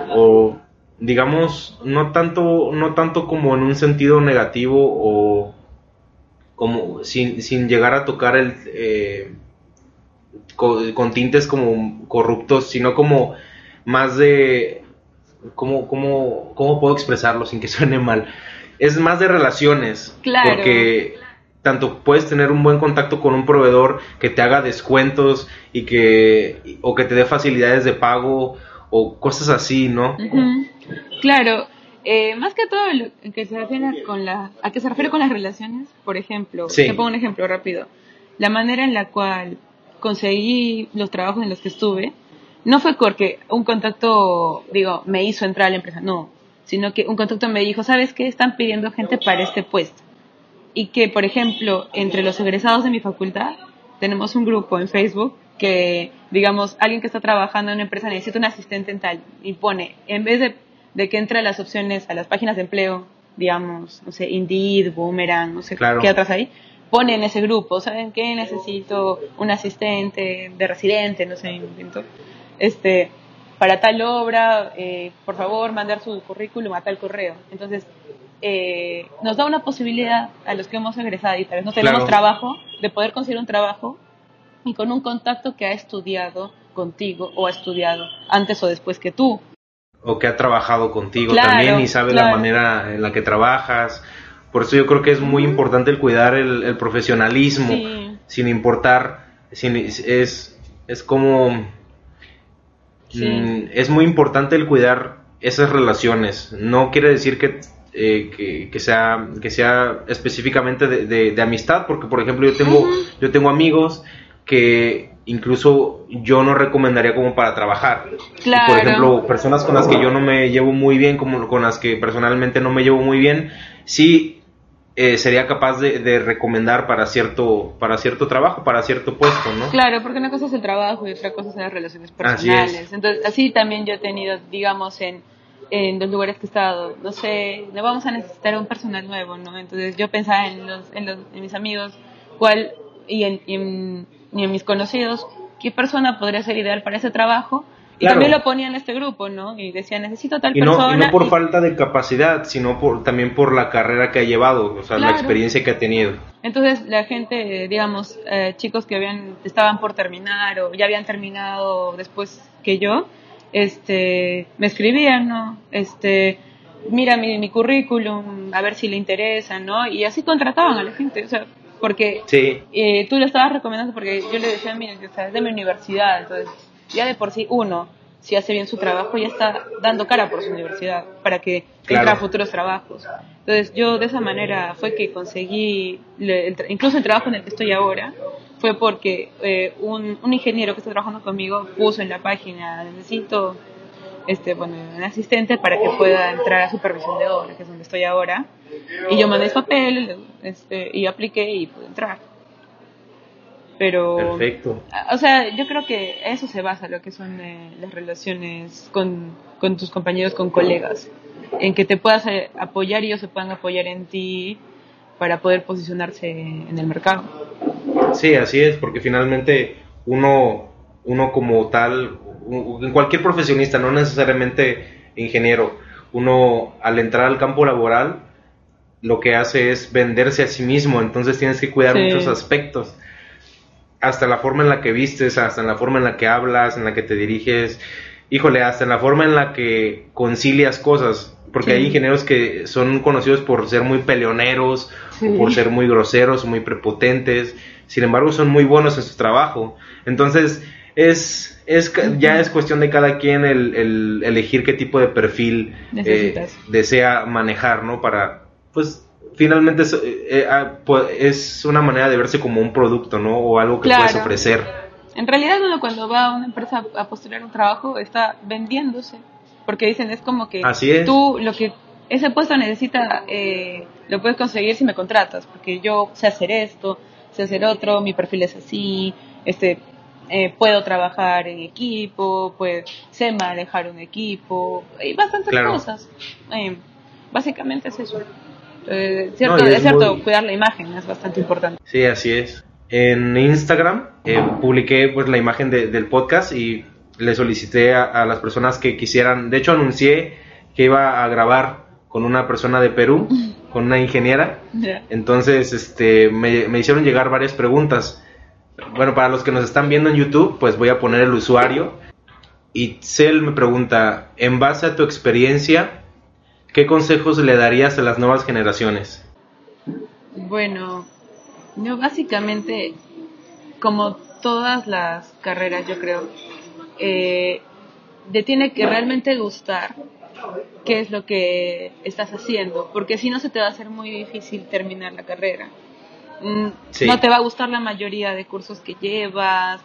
[SPEAKER 1] o digamos, no tanto, no tanto como en un sentido negativo o como sin, sin llegar a tocar el, eh, con, tintes como corruptos, sino como más de... ¿Cómo, cómo, ¿Cómo puedo expresarlo sin que suene mal? Es más de relaciones.
[SPEAKER 2] Claro.
[SPEAKER 1] Porque tanto puedes tener un buen contacto con un proveedor que te haga descuentos y que o que te dé facilidades de pago o cosas así, ¿no?
[SPEAKER 2] Claro, eh, más que todo lo que se refiere con la, a qué se refiere con las relaciones, por ejemplo, te pongo un ejemplo rápido. La manera en la cual conseguí los trabajos en los que estuve no fue porque un contacto, digo, me hizo entrar a la empresa, no, sino que un contacto me dijo, ¿sabes qué? Están pidiendo gente para este puesto. Y que, por ejemplo, entre los egresados de mi facultad, tenemos un grupo en Facebook que, digamos, alguien que está trabajando en una empresa necesita un asistente en tal y pone, en vez de de que entre las opciones a las páginas de empleo, digamos, no sé, Indeed, Boomerang, no sé qué otras hay, pone en ese grupo, ¿saben qué? Necesito un asistente de residente, no sé, este, para tal obra, eh, por favor, mandar su currículum a tal correo. Entonces, eh, nos da una posibilidad a los que hemos egresado y tal vez no tenemos trabajo, de poder conseguir un trabajo y con un contacto que ha estudiado contigo o ha estudiado antes o después que tú
[SPEAKER 1] o que ha trabajado contigo también y sabe la manera en la que trabajas. Por eso yo creo que es muy importante el cuidar el, profesionalismo, sin importar, sin, es, es como... Mm, es muy importante el cuidar esas relaciones. No quiere decir que, eh, que, sea, que sea específicamente de, de, amistad, porque por ejemplo yo tengo, yo tengo amigos que incluso yo no recomendaría como para trabajar. Por ejemplo, personas con las que yo no me llevo muy bien, como con las que personalmente no me llevo muy bien, sí eh, sería capaz de, recomendar para cierto para cierto trabajo, para cierto puesto, ¿no?
[SPEAKER 2] Claro, porque una cosa es el trabajo y otra cosa son las relaciones personales. Así Entonces, así también yo he tenido, digamos, en, en los lugares que he estado, no sé, no vamos a necesitar un personal nuevo, ¿no? Entonces yo pensaba en, los, en, los, en mis amigos, cuál, y en ni en mis conocidos qué persona podría ser ideal para ese trabajo. Y también lo ponía en este grupo, ¿no? Y decía, necesito tal persona.
[SPEAKER 1] y no por falta de capacidad, sino por, también por la carrera que ha llevado, o sea, la experiencia que ha tenido.
[SPEAKER 2] Entonces, la gente, digamos, eh, chicos que habían, estaban por terminar o ya habían terminado después que yo, este, me escribían, ¿no? Este, mira mi, mi currículum, a ver si le interesa, ¿no? Y así contrataban a la gente, o sea, porque eh, tú lo estabas recomendando porque yo le decía, mira, o sea, es de mi universidad, entonces ya de por sí uno, si hace bien su trabajo, ya está dando cara por su universidad para que claro. a futuros trabajos. Entonces yo de esa manera fue que conseguí, incluso el trabajo en el que estoy ahora, fue porque eh, un, un ingeniero que está trabajando conmigo puso en la página, necesito este, bueno, un asistente para que pueda entrar a supervisión de obra, que es donde estoy ahora. Y yo mandé papel este, y apliqué y pude entrar. Pero,
[SPEAKER 1] Perfecto.
[SPEAKER 2] o sea, yo creo que eso se basa, lo que son eh, las relaciones con, con tus compañeros, con colegas, en que te puedas eh, apoyar y ellos se puedan apoyar en ti para poder posicionarse en el mercado.
[SPEAKER 1] Sí, así es, porque finalmente uno, uno como tal, en cualquier profesionista, no necesariamente ingeniero, uno al entrar al campo laboral lo que hace es venderse a sí mismo, entonces tienes que cuidar muchos aspectos. Hasta la forma en la que vistes, hasta en la forma en la que hablas, en la que te diriges, híjole, hasta en la forma en la que concilias cosas, porque hay ingenieros que son conocidos por ser muy peleoneros, por ser muy groseros, muy prepotentes, sin embargo son muy buenos en su trabajo. Entonces, es, es ya es cuestión de cada quien el, elegir qué tipo de perfil eh, desea manejar, ¿no? Para, pues finalmente es, eh, eh, ah, es, una manera de verse como un producto, ¿no? O algo que puedes ofrecer.
[SPEAKER 2] En realidad uno cuando va a una empresa a postular un trabajo está vendiéndose, porque dicen es como que tú lo que ese puesto necesita eh, lo puedes conseguir si me contratas, porque yo sé hacer esto, sé hacer otro, mi perfil es así, este puedo trabajar en equipo, pues, sé manejar un equipo, y bastantes cosas. básicamente es eso. Eh, cierto, es, cierto, cuidar la imagen es bastante importante.
[SPEAKER 1] Sí, así es. En Instagram eh, publiqué pues la imagen del podcast y le solicité a, las personas que quisieran, de hecho anuncié que iba a grabar con una persona de Perú, con una ingeniera. Entonces, este, me, hicieron llegar varias preguntas Bueno, para los que nos están viendo en YouTube, pues voy a poner el usuario. Y Cel me pregunta, en base a tu experiencia, ¿qué consejos le darías a las nuevas generaciones?
[SPEAKER 2] Bueno, yo básicamente, como todas las carreras, yo creo, eh, te tiene que realmente gustar qué es lo que estás haciendo, porque si no se te va a hacer muy difícil terminar la carrera. Mm, no te va a gustar la mayoría de cursos que llevas,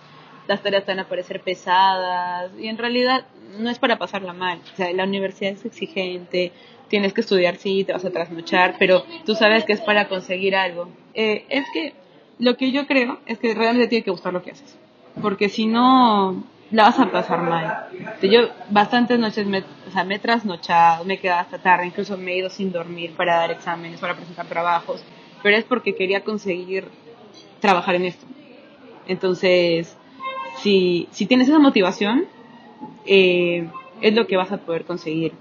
[SPEAKER 2] las tareas van a parecer pesadas y en realidad no es para pasarla mal. O sea, la universidad es exigente, tienes que estudiar, sí, te vas a trasnochar, pero tú sabes que es para conseguir algo. Eh, es que lo que yo creo es que realmente tiene que gustar lo que haces, porque si no, la vas a pasar mal. Yo bastantes noches me, o sea, me he trasnochado, me he quedado hasta tarde, incluso me he ido sin dormir para dar exámenes, para presentar trabajos, pero es porque quería conseguir trabajar en esto. Entonces, si, si tienes esa motivación, eh, es lo que vas a poder conseguir.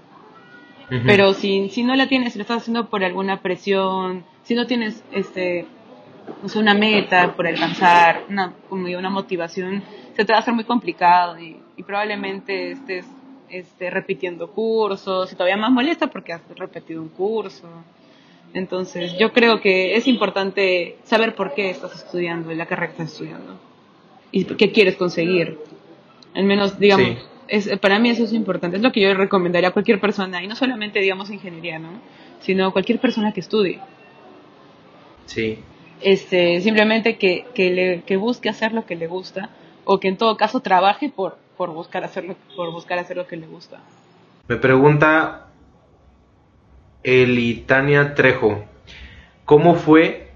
[SPEAKER 2] Pero si, si no la tienes, si lo estás haciendo por alguna presión, si no tienes este, una meta por alcanzar, una, como una motivación, se te va a hacer muy complicado y, probablemente estés este, repitiendo cursos y todavía más molesta porque has repetido un curso. Entonces, yo creo que es importante saber por qué estás estudiando y la carrera que estás estudiando y qué quieres conseguir. Al menos, digamos, es, para mí eso es importante. Es lo que yo recomendaría a cualquier persona, y no solamente, digamos, ingeniería, ¿no? Sino cualquier persona que estudie.
[SPEAKER 1] Sí.
[SPEAKER 2] Este, simplemente que, que, le, que busque hacer lo que le gusta o que en todo caso trabaje por, por, buscar, hacerlo, por buscar hacer lo que le gusta.
[SPEAKER 1] Me pregunta Elitania Trejo, ¿cómo fue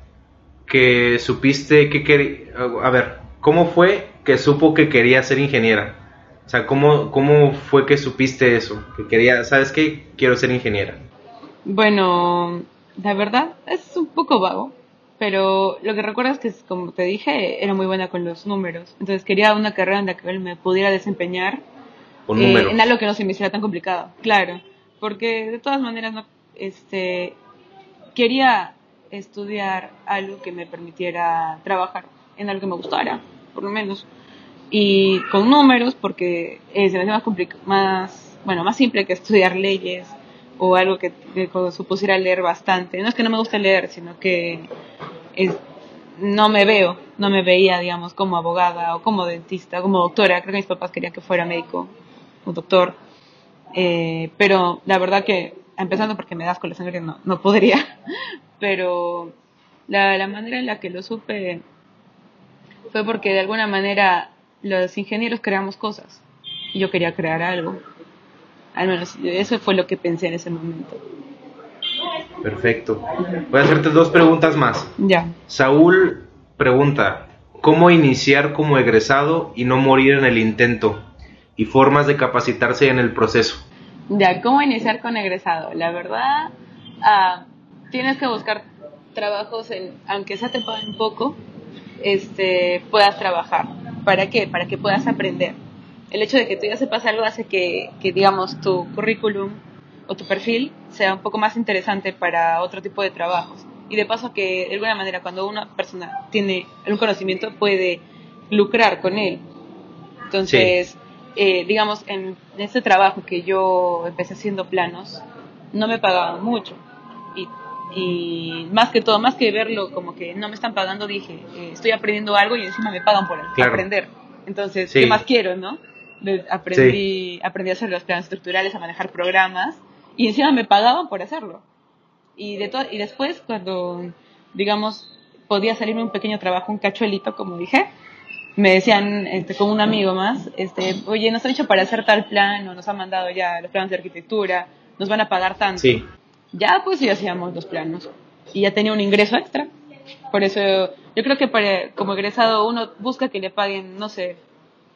[SPEAKER 1] que supiste que quería... A ver, ¿cómo fue que supo que quería ser ingeniera? O sea, ¿cómo, ¿cómo fue que supiste eso? Que quería, ¿sabes qué? Quiero ser ingeniera.
[SPEAKER 2] Bueno, la verdad es un poco vago, pero lo que recuerdo es que, como te dije, era muy buena con los números. Entonces quería una carrera en la que me pudiera desempeñar eh, en algo que no se me hiciera tan complicado. Claro, porque de todas maneras no, este, quería estudiar algo que me permitiera trabajar en algo que me gustara, por lo menos. Y con números, porque se me hace más, más, bueno, más simple que estudiar leyes o algo que, supusiera leer bastante. No es que no me guste leer, sino que no me veo, no me veía, digamos, como abogada o como dentista, como doctora. Creo que mis papás querían que fuera médico o doctor. Eh, pero la verdad que, empezando porque me das con la sangre, no, no podría. Pero la, la manera en la que lo supe fue porque de alguna manera los ingenieros creamos cosas. Y yo quería crear algo. Al menos eso fue lo que pensé en ese momento.
[SPEAKER 1] Perfecto. Voy a hacerte dos preguntas más.
[SPEAKER 2] Ya.
[SPEAKER 1] Saúl pregunta, ¿cómo iniciar como egresado y no morir en el intento? Y formas de capacitarse en el proceso.
[SPEAKER 2] Ya, ¿cómo iniciar con egresado? La verdad, ah, tienes que buscar trabajos en, aunque sea te paguen poco, este, puedas trabajar. ¿Para qué? Para que puedas aprender. El hecho de que tú ya sepas algo hace que, que digamos, tu currículum o tu perfil sea un poco más interesante para otro tipo de trabajos. Y de paso que de alguna manera cuando una persona tiene un conocimiento puede lucrar con él. Entonces, eh, digamos, en este trabajo que yo empecé haciendo planos, no me pagaban mucho. Y, más que todo, más que verlo como que no me están pagando, dije, eh, estoy aprendiendo algo y encima me pagan por aprender. Entonces, ¿qué más quiero, no? Aprendí, aprendí a hacer los planos estructurales, a manejar programas y encima me pagaban por hacerlo. Y, de y después, cuando, digamos, podía salirme un pequeño trabajo, un cachuelito, como dije, me decían, este, con un amigo más, este, oye, nos han hecho para hacer tal plan, o nos han mandado ya los planos de arquitectura, nos van a pagar tanto.
[SPEAKER 1] Sí.
[SPEAKER 2] Ya, pues, ya hacíamos los planos. Y ya tenía un ingreso extra. Por eso, yo creo que para, como egresado uno busca que le paguen, no sé,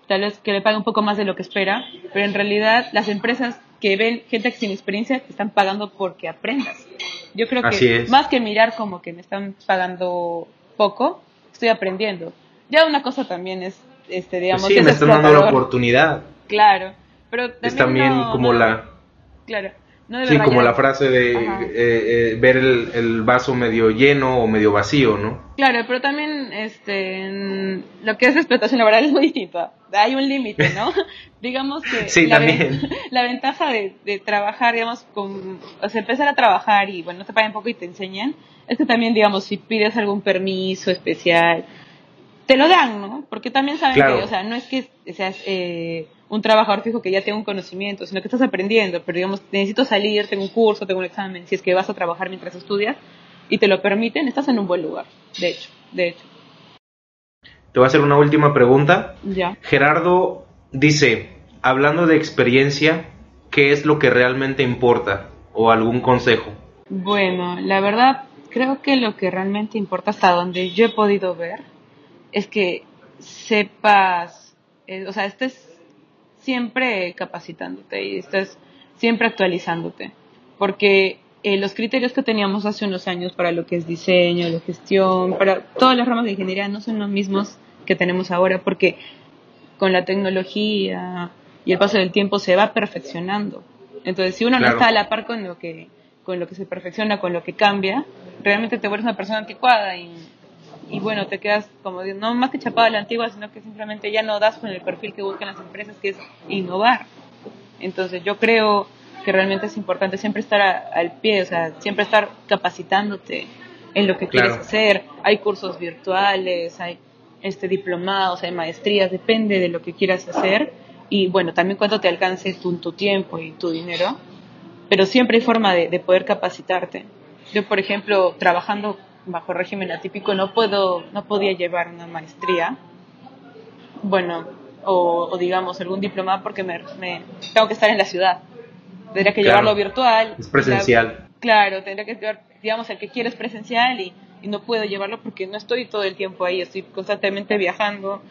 [SPEAKER 2] tal vez que le paguen un poco más de lo que espera, pero en realidad las empresas que ven gente sin experiencia te están pagando porque aprendas. Yo creo que más que mirar como que me están pagando poco, estoy aprendiendo. Ya una cosa también es, este, digamos,
[SPEAKER 1] pues sí, me están dando la oportunidad.
[SPEAKER 2] Claro, pero
[SPEAKER 1] es también como la.
[SPEAKER 2] Claro,
[SPEAKER 1] sí, como la frase de eh, eh, ver el, vaso medio lleno o medio vacío, ¿no?
[SPEAKER 2] Claro, pero también este, lo que es explotación laboral es muy distinto. Hay un límite, ¿no? digamos que
[SPEAKER 1] sí,
[SPEAKER 2] la,
[SPEAKER 1] también.
[SPEAKER 2] la ventaja de, de, trabajar, digamos, con, o sea, empezar a trabajar y, bueno, te pagan poco y te enseñan, es que también, digamos, si pides algún permiso especial, te lo dan, ¿no? Porque también saben que, o sea, no es que seas... Eh, un trabajador fijo que ya tenga un conocimiento, sino que estás aprendiendo, pero digamos, necesito salir, tengo un curso, tengo un examen, si es que vas a trabajar mientras estudias y te lo permiten, estás en un buen lugar, de hecho, de hecho.
[SPEAKER 1] Te voy a hacer una última pregunta.
[SPEAKER 2] Ya.
[SPEAKER 1] Gerardo dice, hablando de experiencia, ¿qué es lo que realmente importa? ¿O algún consejo?
[SPEAKER 2] Bueno, la verdad, creo que lo que realmente importa hasta donde yo he podido ver es que sepas, eh, o sea, estés siempre capacitándote y estás siempre actualizándote. Porque eh, los criterios que teníamos hace unos años para lo que es diseño, la gestión, para todas las ramas de ingeniería no son los mismos que tenemos ahora porque con la tecnología y el paso del tiempo se va perfeccionando. Entonces, si uno no está a la par con lo que con lo que se perfecciona, con lo que cambia, realmente te vuelves una persona anticuada y y bueno, te quedas como no más que chapada a la antigua, sino que simplemente ya no das con el perfil que buscan las empresas, que es innovar. Entonces yo creo que realmente es importante siempre estar al pie, o sea, siempre estar capacitándote en lo que quieres hacer. Hay cursos virtuales, hay este diplomados, hay maestrías, depende de lo que quieras hacer y bueno, también cuánto te alcance tu, tu tiempo y tu dinero, pero siempre hay forma de, de poder capacitarte. Yo, por ejemplo, trabajando bajo régimen atípico no puedo no podía llevar una maestría bueno o, digamos algún diploma porque me, tengo que estar en la ciudad. Tendría que llevarlo virtual.
[SPEAKER 1] Es presencial.
[SPEAKER 2] Claro tendría que llevar digamos el que quiere es presencial y, y, no puedo llevarlo porque no estoy todo el tiempo ahí estoy constantemente viajando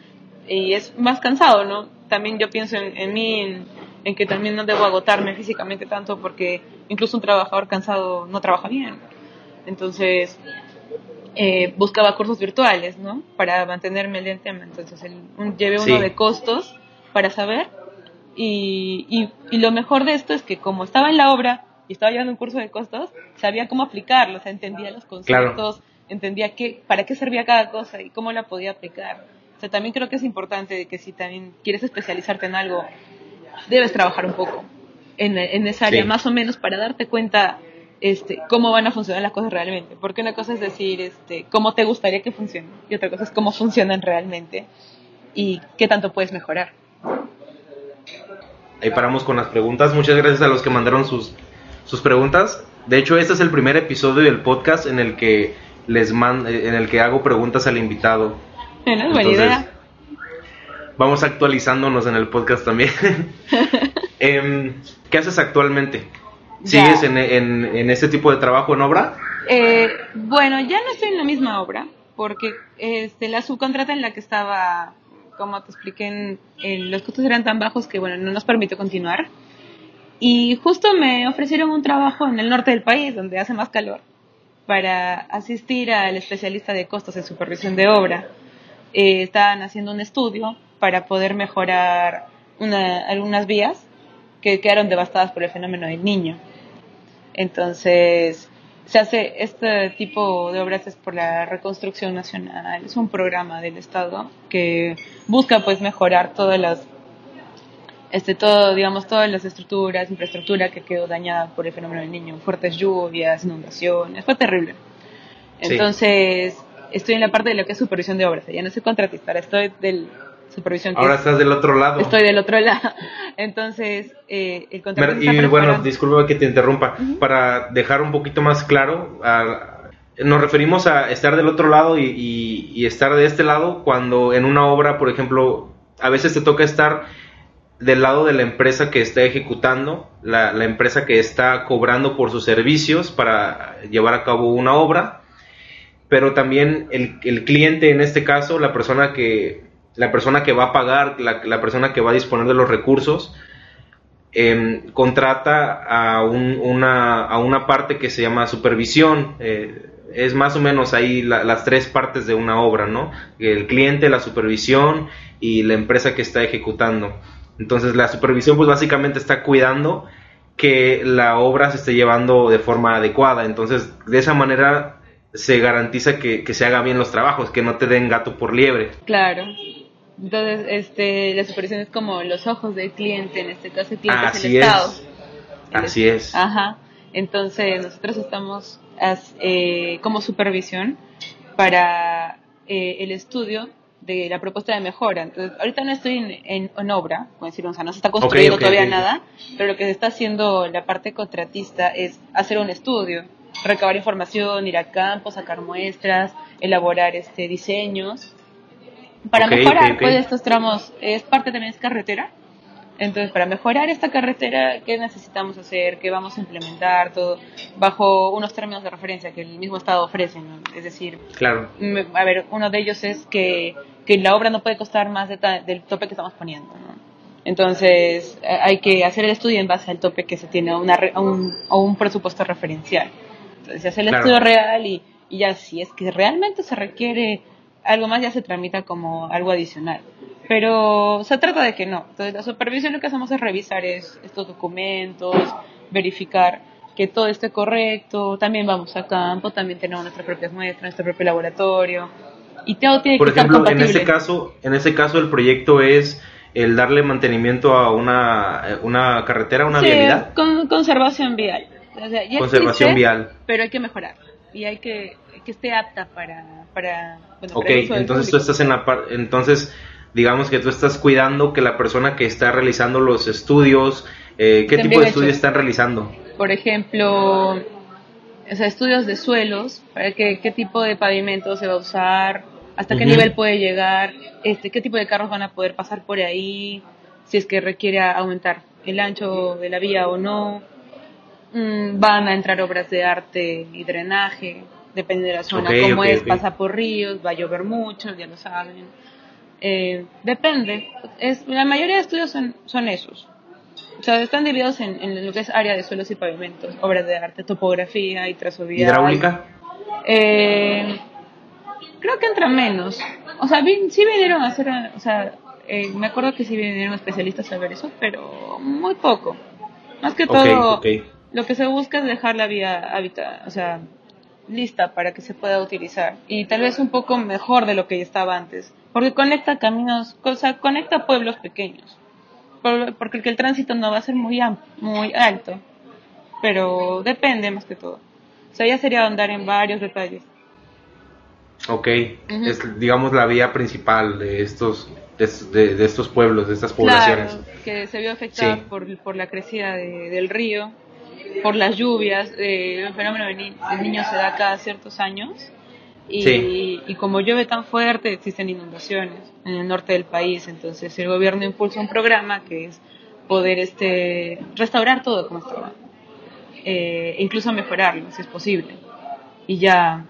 [SPEAKER 2] y es más cansado no también yo pienso en, en mí en, en que también no debo agotarme físicamente tanto porque incluso un trabajador cansado no trabaja bien. Entonces eh, buscaba cursos virtuales, ¿no? Para mantenerme al tema. Entonces, llevé uno de costos para saber. Y, y, lo mejor de esto es que como estaba en la obra y estaba llevando un curso de costos, sabía cómo aplicarlo, o sea, entendía los conceptos, entendía qué, para qué servía cada cosa y cómo la podía aplicar. O sea, también creo que es importante que si también quieres especializarte en algo, debes trabajar un poco en, en esa área, más o menos, para darte cuenta este, cómo van a funcionar las cosas realmente. Porque una cosa es decir este, cómo te gustaría que funcionen y otra cosa es cómo funcionan realmente y qué tanto puedes mejorar.
[SPEAKER 1] Ahí paramos con las preguntas. Muchas gracias a los que mandaron sus, sus preguntas. De hecho, este es el primer episodio del podcast en el que les man, en el que hago preguntas al invitado.
[SPEAKER 2] Bueno, buena idea.
[SPEAKER 1] Vamos actualizándonos en el podcast también. Em, ¿Qué haces actualmente? ¿Sigues en, en, este tipo de trabajo en obra?
[SPEAKER 2] Eh, bueno, ya no estoy en la misma obra, porque este, la subcontrata en la que estaba, como te expliqué, en, los costos eran tan bajos que bueno, no nos permitió continuar. Y justo me ofrecieron un trabajo en el norte del país, donde hace más calor, para asistir al especialista de costos en supervisión de obra. Eh, estaban haciendo un estudio para poder mejorar algunas vías que quedaron devastadas por el fenómeno del niño. Entonces, se hace este tipo de obras es por la reconstrucción nacional, es un programa del Estado que busca pues mejorar todas las este todo digamos todas las estructuras, infraestructura que quedó dañada por el fenómeno del niño, fuertes lluvias, inundaciones, fue terrible. Entonces, estoy en la parte de lo que es supervisión de obras, ya no soy contratista, estoy del supervisión.
[SPEAKER 1] Ahora estás del otro lado.
[SPEAKER 2] Estoy del otro lado. Entonces, eh, el contrato.
[SPEAKER 1] Y bueno, disculpa que te interrumpa. Para dejar un poquito más claro, nos referimos a estar del otro lado y, estar de este lado cuando en una obra, por ejemplo, a veces te toca estar del lado de la empresa que está ejecutando, la, la empresa que está cobrando por sus servicios para llevar a cabo una obra, pero también el, el cliente, en este caso, la persona que la persona que va a pagar, la, persona que va a disponer de los recursos, em, contrata a, una, a una parte que se llama supervisión. Eh, es más o menos ahí las tres partes de una obra, ¿no? El cliente, la supervisión y la empresa que está ejecutando. Entonces la supervisión pues básicamente está cuidando que la obra se esté llevando de forma adecuada. Entonces, de esa manera se garantiza que, se haga bien los trabajos, que no te den gato por liebre.
[SPEAKER 2] Claro. Entonces, este, la supervisión es como los ojos del cliente, en este caso el cliente es el Estado.
[SPEAKER 1] Así es.
[SPEAKER 2] Ajá. Entonces, nosotros estamos eh, como supervisión para eh, el estudio de la propuesta de mejora. Entonces, ahorita no estoy en, en, obra, decir, o sea, no se está construyendo todavía nada, pero lo que se está haciendo la parte contratista es hacer un estudio, recabar información, ir a campo, sacar muestras, elaborar este diseños. Para mejorar pues, estos tramos, es parte también es carretera, entonces, para mejorar esta carretera, ¿qué necesitamos hacer? ¿Qué vamos a implementar? Todo bajo unos términos de referencia que el mismo Estado ofrece. Es decir,
[SPEAKER 1] claro.
[SPEAKER 2] a ver, uno de ellos es que, que la obra no puede costar más del tope que estamos poniendo. Entonces, eh, hay que hacer el estudio en base al tope que se tiene, a, una, un, un, presupuesto referencial. Entonces, se hace el estudio real y, y ya si es que realmente se requiere algo más, ya se tramita como algo adicional. Pero se trata de que no. Entonces, la supervisión lo que hacemos es revisar estos documentos, verificar que todo esté correcto. También vamos a campo, también tenemos nuestras propias muestras, nuestro propio laboratorio. Y todo tiene
[SPEAKER 1] Por
[SPEAKER 2] que
[SPEAKER 1] ejemplo,
[SPEAKER 2] estar
[SPEAKER 1] en este caso, en este caso el proyecto es el darle mantenimiento a una, una carretera, una
[SPEAKER 2] sí,
[SPEAKER 1] vialidad.
[SPEAKER 2] Con, conservación vial.
[SPEAKER 1] conservación vial.
[SPEAKER 2] Pero hay que mejorar y hay que que esté apta para, para
[SPEAKER 1] ok, entonces tú estás en la entonces digamos que tú estás cuidando que la persona que está realizando los estudios, eh, ¿qué tipo de estudios están realizando?
[SPEAKER 2] Por ejemplo, o estudios de suelos, para qué, qué tipo de pavimento se va a usar, hasta qué nivel puede llegar, este, qué tipo de carros van a poder pasar por ahí, si es que requiere aumentar el ancho de la vía o no. Mm, van a entrar obras de arte y drenaje, depende de la zona, como es, pasa por ríos, va a llover mucho, ya lo saben eh, depende. Es, la mayoría de estudios son, son esos. O sea, están divididos en, lo que es área de suelos y pavimentos, obras de arte, topografía y trazabilidad.
[SPEAKER 1] ¿Hidráulica?
[SPEAKER 2] Eh, creo que entra menos. O sea, sí vinieron a hacer, o sea, eh, me acuerdo que sí vinieron especialistas a ver eso, pero muy poco. Más que todo, lo que se busca es dejar la vía habitada, o sea, lista para que se pueda utilizar. Y tal vez un poco mejor de lo que estaba antes. Porque conecta caminos, o sea, conecta pueblos pequeños, porque el tránsito no va a ser muy, muy alto, pero depende más que todo. O sea, ya sería andar en varios detalles.
[SPEAKER 1] Ok, es digamos la vía principal de estos de, estos pueblos, de estas poblaciones.
[SPEAKER 2] Claro, que se vio afectada por, por la crecida del río, por las lluvias, eh, el fenómeno del niño se da cada ciertos años y, como llueve tan fuerte, existen inundaciones en el norte del país. Entonces, el gobierno impulsa un programa que es poder este, restaurar todo como estaba, eh, incluso mejorarlo, si es posible. Y ya,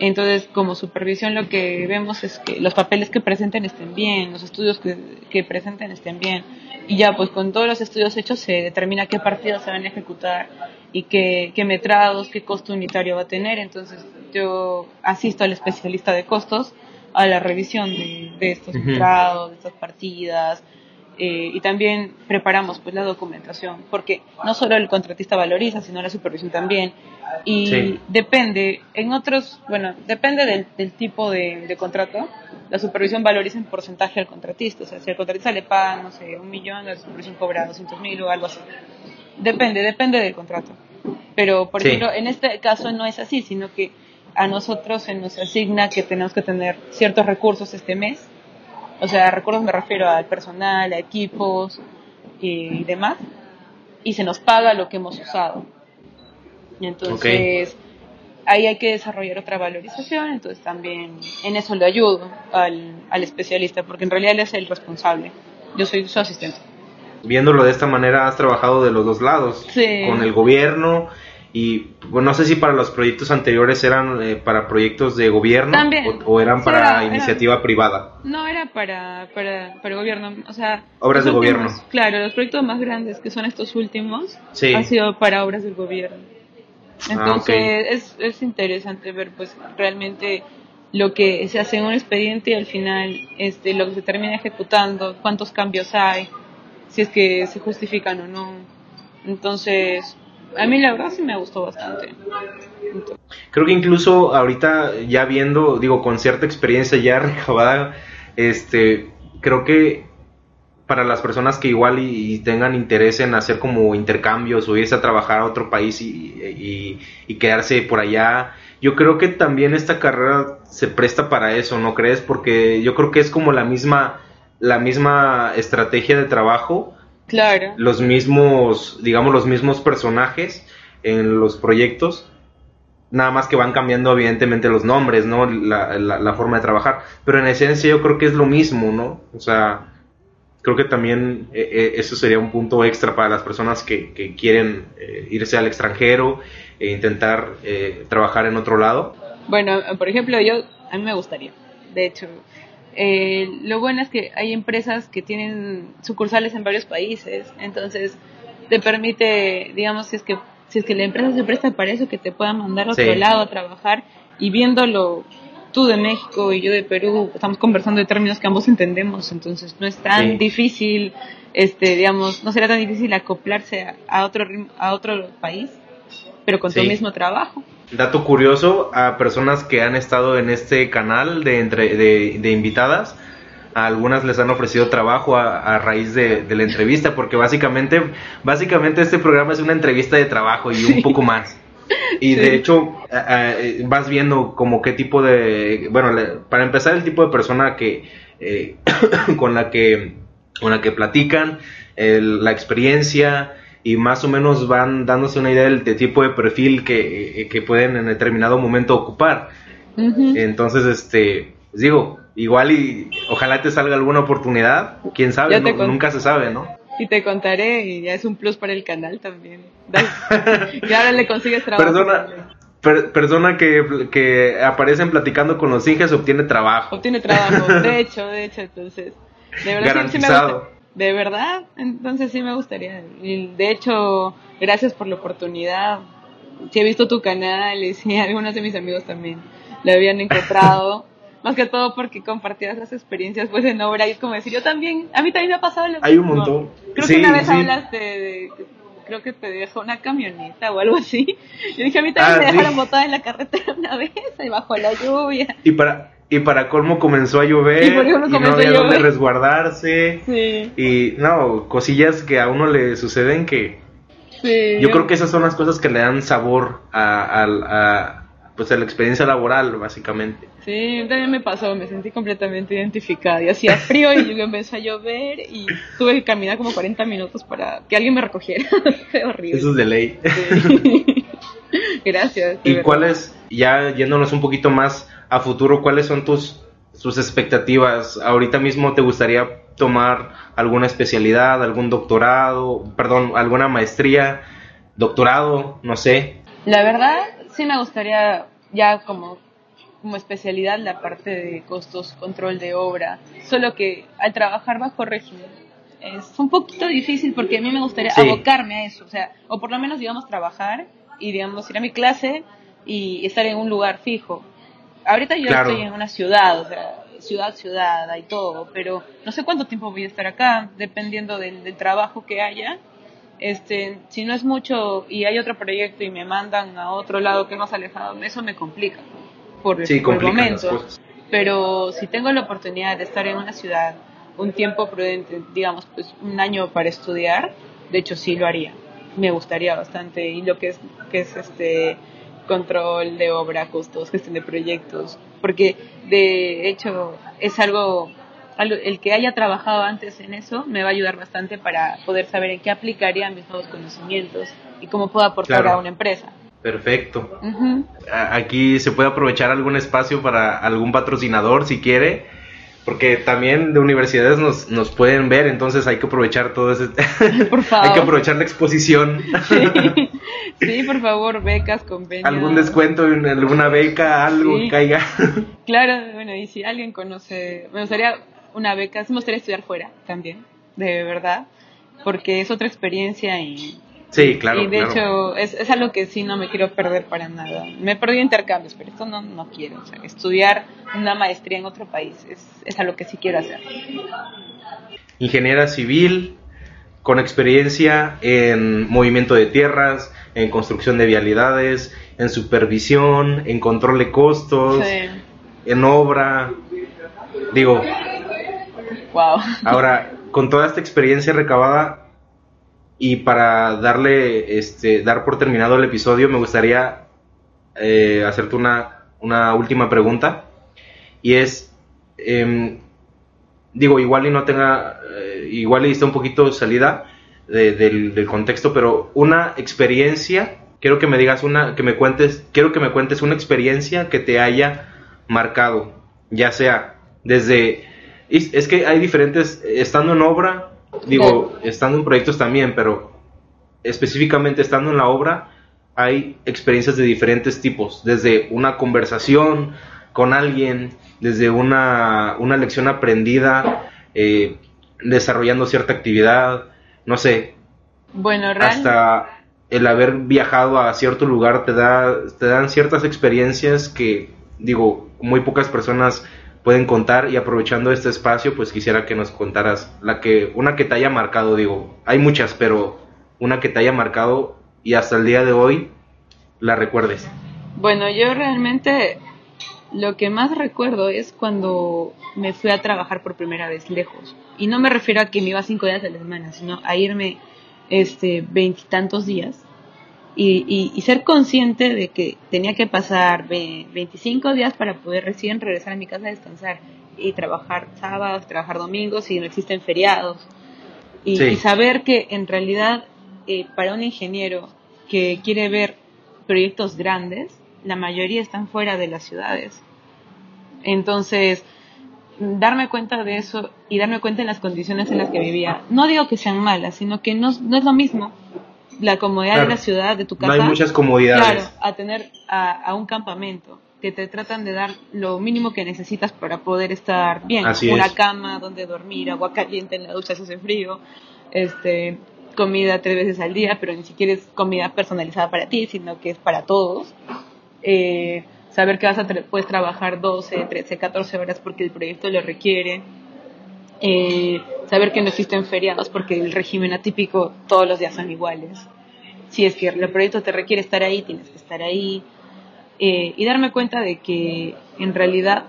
[SPEAKER 2] entonces, como supervisión, lo que vemos es que los papeles que presenten estén bien, los estudios que, que presenten estén bien. Y ya, pues con todos los estudios hechos se determina qué partidas se van a ejecutar y qué, qué metrados, qué costo unitario va a tener. Entonces, yo asisto al especialista de costos a la revisión de, estos entrados, de estas partidas, eh, y también preparamos pues la documentación, porque no solo el contratista valoriza, sino la supervisión también, y depende, en otros, bueno, depende del, tipo de, contrato, la supervisión valoriza en porcentaje al contratista, o sea, si el contratista le paga, no sé, un millón, la supervisión cobra 200 mil o algo así. Depende, depende del contrato. Pero, por ejemplo, en este caso no es así, sino que a nosotros se nos asigna que tenemos que tener ciertos recursos este mes. O sea, recursos me refiero al personal, a equipos y demás. Y se nos paga lo que hemos usado. Entonces ahí hay que desarrollar otra valorización. Entonces también en eso le ayudo al, al especialista, porque en realidad él es el responsable. Yo soy su asistente.
[SPEAKER 1] Viéndolo de esta manera, has trabajado de los dos lados, con el gobierno y bueno, no sé si para los proyectos anteriores eran eh, para proyectos de gobierno o, eran para iniciativa privada.
[SPEAKER 2] No, era para, para, para gobierno. O sea,
[SPEAKER 1] obras de gobierno.
[SPEAKER 2] Claro, los proyectos más grandes que son estos últimos han sido para obras del gobierno. Ah, Entonces es, es interesante ver pues realmente lo que se hace en un expediente y al final este, lo que se termina ejecutando, cuántos cambios hay, si es que se justifican o no Entonces, a mí la verdad sí me gustó bastante.
[SPEAKER 1] Creo que incluso ahorita ya viendo, digo, con cierta experiencia ya recabada, este, creo que para las personas que igual y, tengan interés en hacer como intercambios o irse a trabajar a otro país y, y, quedarse por allá, yo creo que también esta carrera se presta para eso, ¿no crees? Porque yo creo que es como la misma, la misma estrategia de trabajo.
[SPEAKER 2] Claro.
[SPEAKER 1] Los mismos, digamos, los mismos personajes en los proyectos nada más que van cambiando evidentemente los nombres, ¿no? La, la, forma de trabajar, pero en esencia yo creo que es lo mismo, ¿no? O sea, creo que también eh, eh, eso sería un punto extra para las personas que, que quieren eh, irse al extranjero e intentar trabajar en otro lado.
[SPEAKER 2] Bueno, por ejemplo, yo, a mí me gustaría, de hecho, lo bueno es que hay empresas que tienen sucursales en varios países, entonces te permite, digamos, si es que si es que la empresa se presta para eso, que te puedan mandar a otro lado a trabajar. Y viéndolo tú de México y yo de Perú, estamos conversando de términos que ambos entendemos, entonces no es tan difícil, este, digamos, no será tan difícil acoplarse a, otro, a otro país, pero con tu mismo trabajo.
[SPEAKER 1] Dato curioso, a personas que han estado en este canal de, entre, de, de invitadas, algunas les han ofrecido trabajo a, raíz de, la entrevista, porque básicamente, básicamente este programa es una entrevista de trabajo y un poco más. Y de hecho, vas viendo como qué tipo de, bueno, para empezar el tipo de persona que eh, con la que con la que platican, la experiencia y más o menos van dándose una idea del, tipo de perfil que, que, pueden en determinado momento ocupar. Entonces, este, digo, igual y ojalá te salga alguna oportunidad, quién sabe, nunca se sabe, ¿no?
[SPEAKER 2] Y te contaré y ya es un plus para el canal también. y ahora le consigues trabajo.
[SPEAKER 1] Persona, persona que, que aparecen platicando con los Inges obtiene trabajo.
[SPEAKER 2] Obtiene trabajo, de hecho, de hecho, entonces. De verdad,
[SPEAKER 1] Garantizado.
[SPEAKER 2] De verdad, entonces sí me gustaría. Y de hecho, gracias por la oportunidad. Si he visto tu canal y si algunos de mis amigos también lo habían encontrado. Más que todo porque compartías las experiencias pues en obra y es como decir, yo también, a mí también me ha pasado lo mismo.
[SPEAKER 1] Hay un montón.
[SPEAKER 2] Creo que una vez hablaste de, creo que te dejó una camioneta o algo así. Yo dije, a mí también ah, me dejaron botada en la carretera una vez, ahí bajo la lluvia.
[SPEAKER 1] Y para, y para colmo comenzó a llover y, no había dónde resguardarse. Sí. Y no, cosillas que a uno le suceden que... Sí. Yo creo que esas son las cosas que le dan sabor a, a pues a la experiencia laboral, básicamente.
[SPEAKER 2] Sí, también me pasó, me sentí completamente identificada. Y hacía frío y empezó a llover y tuve que caminar como 40 minutos para que alguien me recogiera. Fue horrible.
[SPEAKER 1] Eso es de ley.
[SPEAKER 2] Gracias.
[SPEAKER 1] ¿Y cuáles, ya yéndonos un poquito más a futuro, cuáles son tus, tus expectativas? ¿Ahorita mismo te gustaría tomar alguna especialidad, algún doctorado, perdón, alguna maestría, doctorado, no sé?
[SPEAKER 2] La verdad, sí me gustaría ya como como especialidad la parte de costos, control de obra, solo que al trabajar bajo régimen es un poquito difícil porque a mí me gustaría abocarme a eso, o sea, o por lo menos digamos trabajar y digamos ir a mi clase y estar en un lugar fijo. Ahorita yo estoy en una ciudad, o sea, ciudad, ciudad, hay todo, pero no sé cuánto tiempo voy a estar acá, dependiendo del, del trabajo que haya. Este, si no es mucho y hay otro proyecto y me mandan a otro lado que es más alejado, eso me complica por, el momento. Pero si tengo la oportunidad de estar en una ciudad un tiempo prudente, digamos, pues un año para estudiar, de hecho sí lo haría. Me gustaría bastante. Y lo que es, que es este control de obra, costos, gestión de proyectos, porque de hecho es algo, el que haya trabajado antes en eso me va a ayudar bastante para poder saber en qué aplicaría mis nuevos conocimientos y cómo puedo aportar a una empresa.
[SPEAKER 1] Perfecto. Aquí se puede aprovechar algún espacio para algún patrocinador si quiere, porque también de universidades nos, nos pueden ver, entonces hay que aprovechar todo ese...
[SPEAKER 2] Por favor.
[SPEAKER 1] hay que aprovechar la exposición.
[SPEAKER 2] Sí. por favor, becas, convenios.
[SPEAKER 1] Algún descuento en alguna beca, algo que caiga.
[SPEAKER 2] Claro, bueno, y si alguien conoce, me gustaría una beca, sí me gustaría estudiar fuera también, de verdad, porque es otra experiencia y
[SPEAKER 1] Sí, claro.
[SPEAKER 2] Y de hecho, es, es, algo que sí no me quiero perder para nada. Me he perdido intercambios, pero esto no, no quiero. O sea, estudiar una maestría en otro país es, es algo que sí quiero hacer.
[SPEAKER 1] Ingeniera civil, con experiencia en movimiento de tierras, en construcción de vialidades, en supervisión, en control de costos, en obra. Digo,
[SPEAKER 2] wow.
[SPEAKER 1] ahora, con toda esta experiencia recabada y para darle, este, dar por terminado el episodio, me gustaría eh, hacerte una, una última pregunta. Y es, em, digo, igual y no tenga, eh, igual y está un poquito salida del, del, contexto, pero una experiencia, quiero que me digas una, que me cuentes, quiero que me cuentes una experiencia que te haya marcado, ya sea desde, es que hay diferentes, estando en obra, digo, estando en proyectos también, pero específicamente estando en la obra, hay experiencias de diferentes tipos, desde una conversación con alguien, desde una, una lección aprendida, eh, desarrollando cierta actividad, no sé.
[SPEAKER 2] Bueno,
[SPEAKER 1] hasta el haber viajado a cierto lugar te da, te dan ciertas experiencias que, digo, muy pocas personas pueden contar y aprovechando este espacio, pues quisiera que nos contaras la que, una que te haya marcado, digo, hay muchas, pero una que te haya marcado y hasta el día de hoy la recuerdes.
[SPEAKER 2] Bueno, yo realmente lo que más recuerdo es cuando me fui a trabajar por primera vez lejos. Y no me refiero a que me iba cinco días de la semana, sino a irme este veintitantos días y, y, ser consciente de que tenía que pasar 25 días para poder recién regresar a mi casa a descansar y trabajar sábados, trabajar domingos y no existen feriados. Y, saber que en realidad eh, para un ingeniero que quiere ver proyectos grandes, la mayoría están fuera de las ciudades. Entonces, darme cuenta de eso y darme cuenta en las condiciones en las que vivía, no digo que sean malas, sino que no, no es lo mismo la comodidad de la ciudad, de tu casa.
[SPEAKER 1] No hay muchas comodidades.
[SPEAKER 2] Claro, a tener a, un campamento que te tratan de dar lo mínimo que necesitas para poder estar bien. Una cama donde dormir, agua caliente en la ducha si hace frío, este, comida tres veces al día, pero ni siquiera es comida personalizada para ti, sino que es para todos. Eh, saber que vas a puedes trabajar 12, 13, 14 horas porque el proyecto lo requiere. Eh, saber que no existen feriados porque el régimen atípico todos los días son iguales. Si es que el proyecto te requiere estar ahí, tienes que estar ahí. Eh, y darme cuenta de que en realidad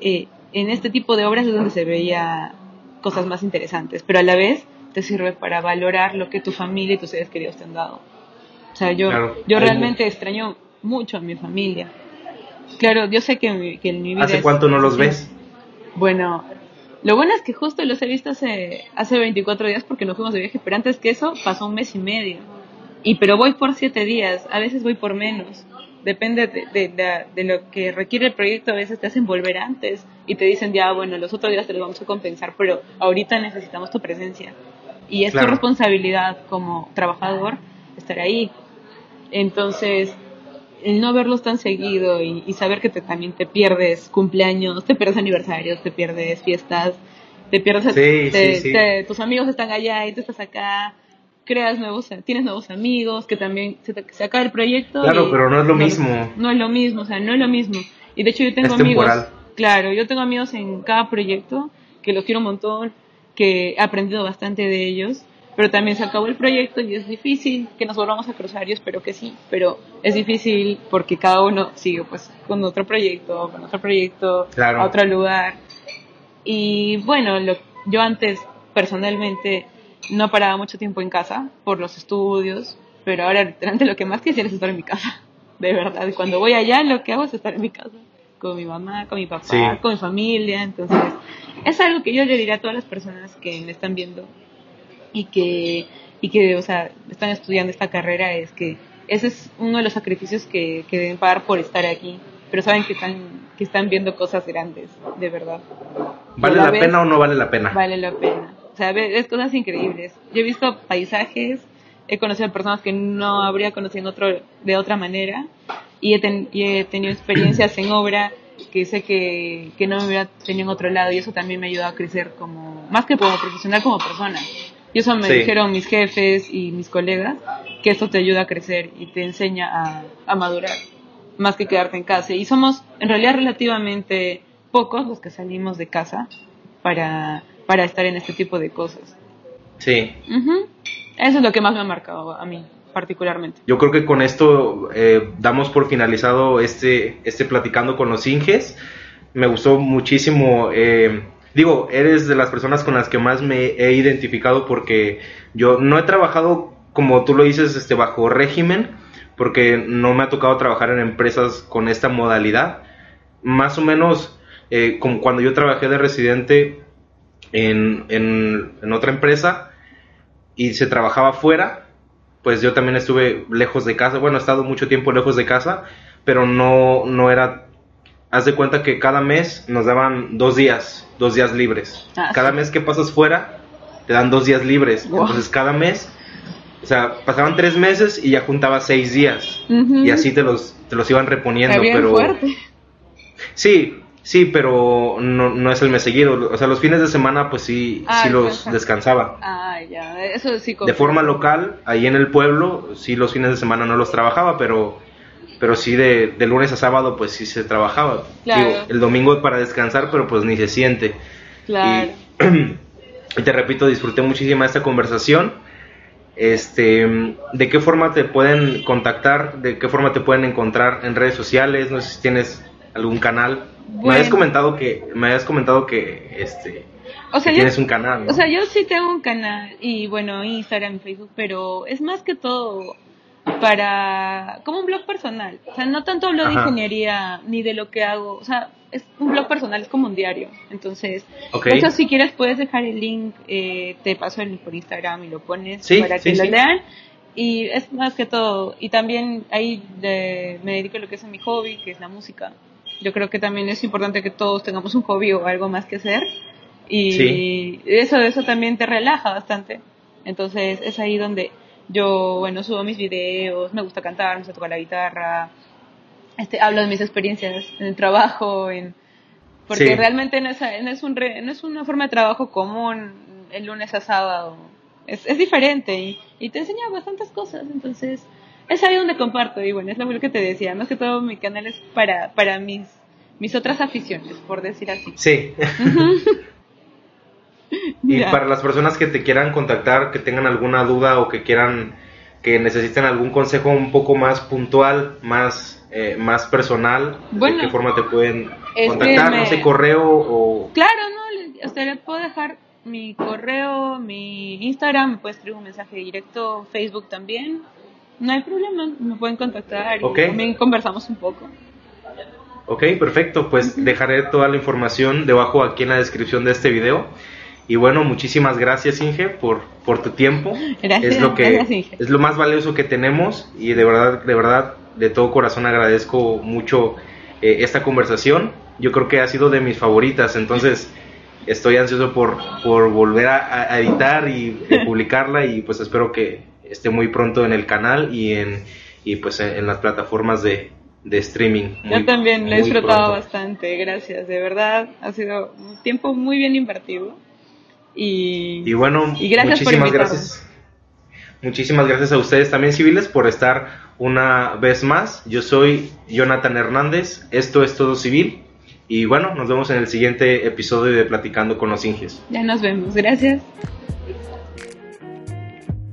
[SPEAKER 2] eh, en este tipo de obras es donde se veía cosas más interesantes, pero a la vez te sirve para valorar lo que tu familia y tus seres queridos te han dado. O sea, yo, yo realmente extraño mucho a mi familia. Claro, yo sé que, que en mi vida...
[SPEAKER 1] ¿Hace cuánto no los ves?
[SPEAKER 2] Bueno, lo bueno es que justo los he visto hace, hace 24 días porque nos fuimos de viaje, pero antes que eso pasó un mes y medio. Y pero voy por 7 días, a veces voy por menos. Depende de, lo que requiere el proyecto, a veces te hacen volver antes y te dicen ya, bueno, los otros días te los vamos a compensar, pero ahorita necesitamos tu presencia. Y es tu responsabilidad como trabajador estar ahí. Entonces, el no verlos tan seguido y, saber que te, también te pierdes cumpleaños, te pierdes aniversarios, te pierdes fiestas, te pierdes, tus amigos están allá y tú estás acá, creas nuevos, tienes nuevos amigos, que también se, se acaba el proyecto.
[SPEAKER 1] Claro, pero no es lo mismo.
[SPEAKER 2] No es lo mismo, o sea, no es lo mismo. Y de hecho yo tengo amigos, claro, yo tengo amigos en cada proyecto que los quiero un montón, que he aprendido bastante de ellos pero también se acabó el proyecto y es difícil que nos volvamos a cruzar, yo espero que sí, pero es difícil porque cada uno sigue pues con otro proyecto, con otro proyecto, a otro lugar. Y bueno, lo, yo antes personalmente no paraba mucho tiempo en casa por los estudios, pero ahora literalmente lo que más quisiera es estar en mi casa, de verdad. Cuando voy allá lo que hago es estar en mi casa, con mi mamá, con mi papá, con mi familia, entonces es algo que yo le diría a todas las personas que me están viendo y que, y que, o sea, están estudiando esta carrera es que ese es uno de los sacrificios que, que deben pagar por estar aquí, pero saben que están, que están viendo cosas grandes, de verdad.
[SPEAKER 1] ¿Vale la, pena o no vale la pena?
[SPEAKER 2] Vale la pena. O sea, es cosas increíbles. Yo he visto paisajes, he conocido personas que no habría conocido otro, de otra manera y he, y he tenido experiencias en obra que sé que, que no me hubiera tenido en otro lado y eso también me ayuda a crecer como, más que como profesional, como persona. Y eso me dijeron mis jefes y mis colegas, que esto te ayuda a crecer y te enseña a, madurar, más que quedarte en casa. Y somos en realidad relativamente pocos los que salimos de casa para, para estar en este tipo de cosas.
[SPEAKER 1] Sí.
[SPEAKER 2] Eso es lo que más me ha marcado a mí particularmente.
[SPEAKER 1] Yo creo que con esto eh, damos por finalizado este, este platicando con los Inges. Me gustó muchísimo. Eh, digo, eres de las personas con las que más me he identificado porque yo no he trabajado, como tú lo dices, este, bajo régimen, porque no me ha tocado trabajar en empresas con esta modalidad. Más o menos, eh, como cuando yo trabajé de residente en, en, en otra empresa y se trabajaba fuera, pues yo también estuve lejos de casa, bueno, he estado mucho tiempo lejos de casa, pero no, no era haz de cuenta que cada mes nos daban dos días, dos días libres. Ah, cada mes que pasas fuera, te dan dos días libres. Entonces cada mes, o sea, pasaban tres meses y ya juntaba seis días. Y así te los, te los iban reponiendo. pero fuerte. Sí, sí, pero no, no, es el mes seguido. O sea, los fines de semana, pues sí, ah, sí los descansaba.
[SPEAKER 2] Ah, ya, eso sí.
[SPEAKER 1] De forma local, ahí en el pueblo, sí los fines de semana no los trabajaba, pero pero sí de, lunes a sábado pues sí se trabajaba. el domingo para descansar, pero pues ni se siente.
[SPEAKER 2] Claro.
[SPEAKER 1] Y, te repito, disfruté muchísimo esta conversación. Este, ¿de qué forma te pueden contactar? ¿De qué forma te pueden encontrar en redes sociales? No sé si tienes algún canal. Me habías comentado que me habías comentado que este o sea, tienes un canal,
[SPEAKER 2] O sea, yo sí tengo un canal y bueno, Instagram, Facebook, pero es más que todo para como un blog personal. O sea, no tanto hablo de ingeniería ni de lo que hago. O sea, es un blog personal, es como un diario. Entonces, okay. si quieres puedes dejar el link, eh, te paso el link por Instagram y lo pones para que lo lean. Y es más que todo. Y también ahí me dedico a lo que es mi hobby, que es la música. Yo creo que también es importante que todos tengamos un hobby o algo más que hacer. Y eso, eso también te relaja bastante. Entonces, es ahí donde yo, bueno, subo mis videos, me gusta cantar, me gusta tocar la guitarra, este, hablo de mis experiencias en el trabajo, en, porque realmente no es, no, es un no es una forma de trabajo común el lunes a sábado, es, es diferente y, y te enseña bastantes cosas, entonces es ahí donde comparto y bueno, es lo que te decía, más que todo mi canal es para, para mis, mis otras aficiones, por decir así.
[SPEAKER 1] Sí. Y para las personas que te quieran contactar, que tengan alguna duda o que quieran, que necesiten algún consejo un poco más puntual, más, eh, más personal, ¿de qué forma te pueden contactar? No sé, correo o...
[SPEAKER 2] Claro, no, usted le puedo dejar mi correo, mi Instagram, puedes escribir un mensaje directo, Facebook también. No hay problema, me pueden contactar y también conversamos un poco.
[SPEAKER 1] Ok, perfecto. Pues dejaré toda la información debajo aquí en la descripción de este video. Y bueno, muchísimas gracias Inge por, por tu tiempo.
[SPEAKER 2] Gracias,
[SPEAKER 1] es lo
[SPEAKER 2] que
[SPEAKER 1] es lo más valioso que tenemos y de verdad, de verdad, de todo corazón agradezco mucho eh, esta conversación. Yo creo que ha sido de mis favoritas, entonces estoy ansioso por, por volver a, editar y publicarla y pues espero que esté muy pronto en el canal y en y pues en, las plataformas de, de streaming.
[SPEAKER 2] Yo también lo he disfrutado bastante, gracias, de verdad ha sido un tiempo muy bien invertido y,
[SPEAKER 1] bueno, muchísimas gracias. Muchísimas gracias a ustedes también civiles por estar una vez más. Yo soy Jonathan Hernández, esto es Todo Civil y bueno, nos vemos en el siguiente episodio de Platicando con los Inges.
[SPEAKER 2] Ya nos vemos, gracias.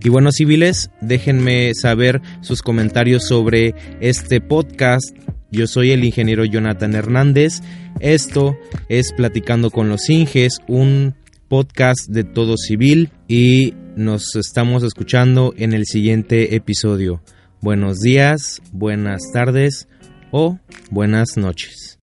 [SPEAKER 1] Y bueno, civiles, déjenme saber sus comentarios sobre este podcast. Yo soy el ingeniero Jonathan Hernández. Esto es Platicando con los Inges, un podcast de Todo Civil y nos estamos escuchando en el siguiente episodio. Buenos días, buenas tardes o buenas noches.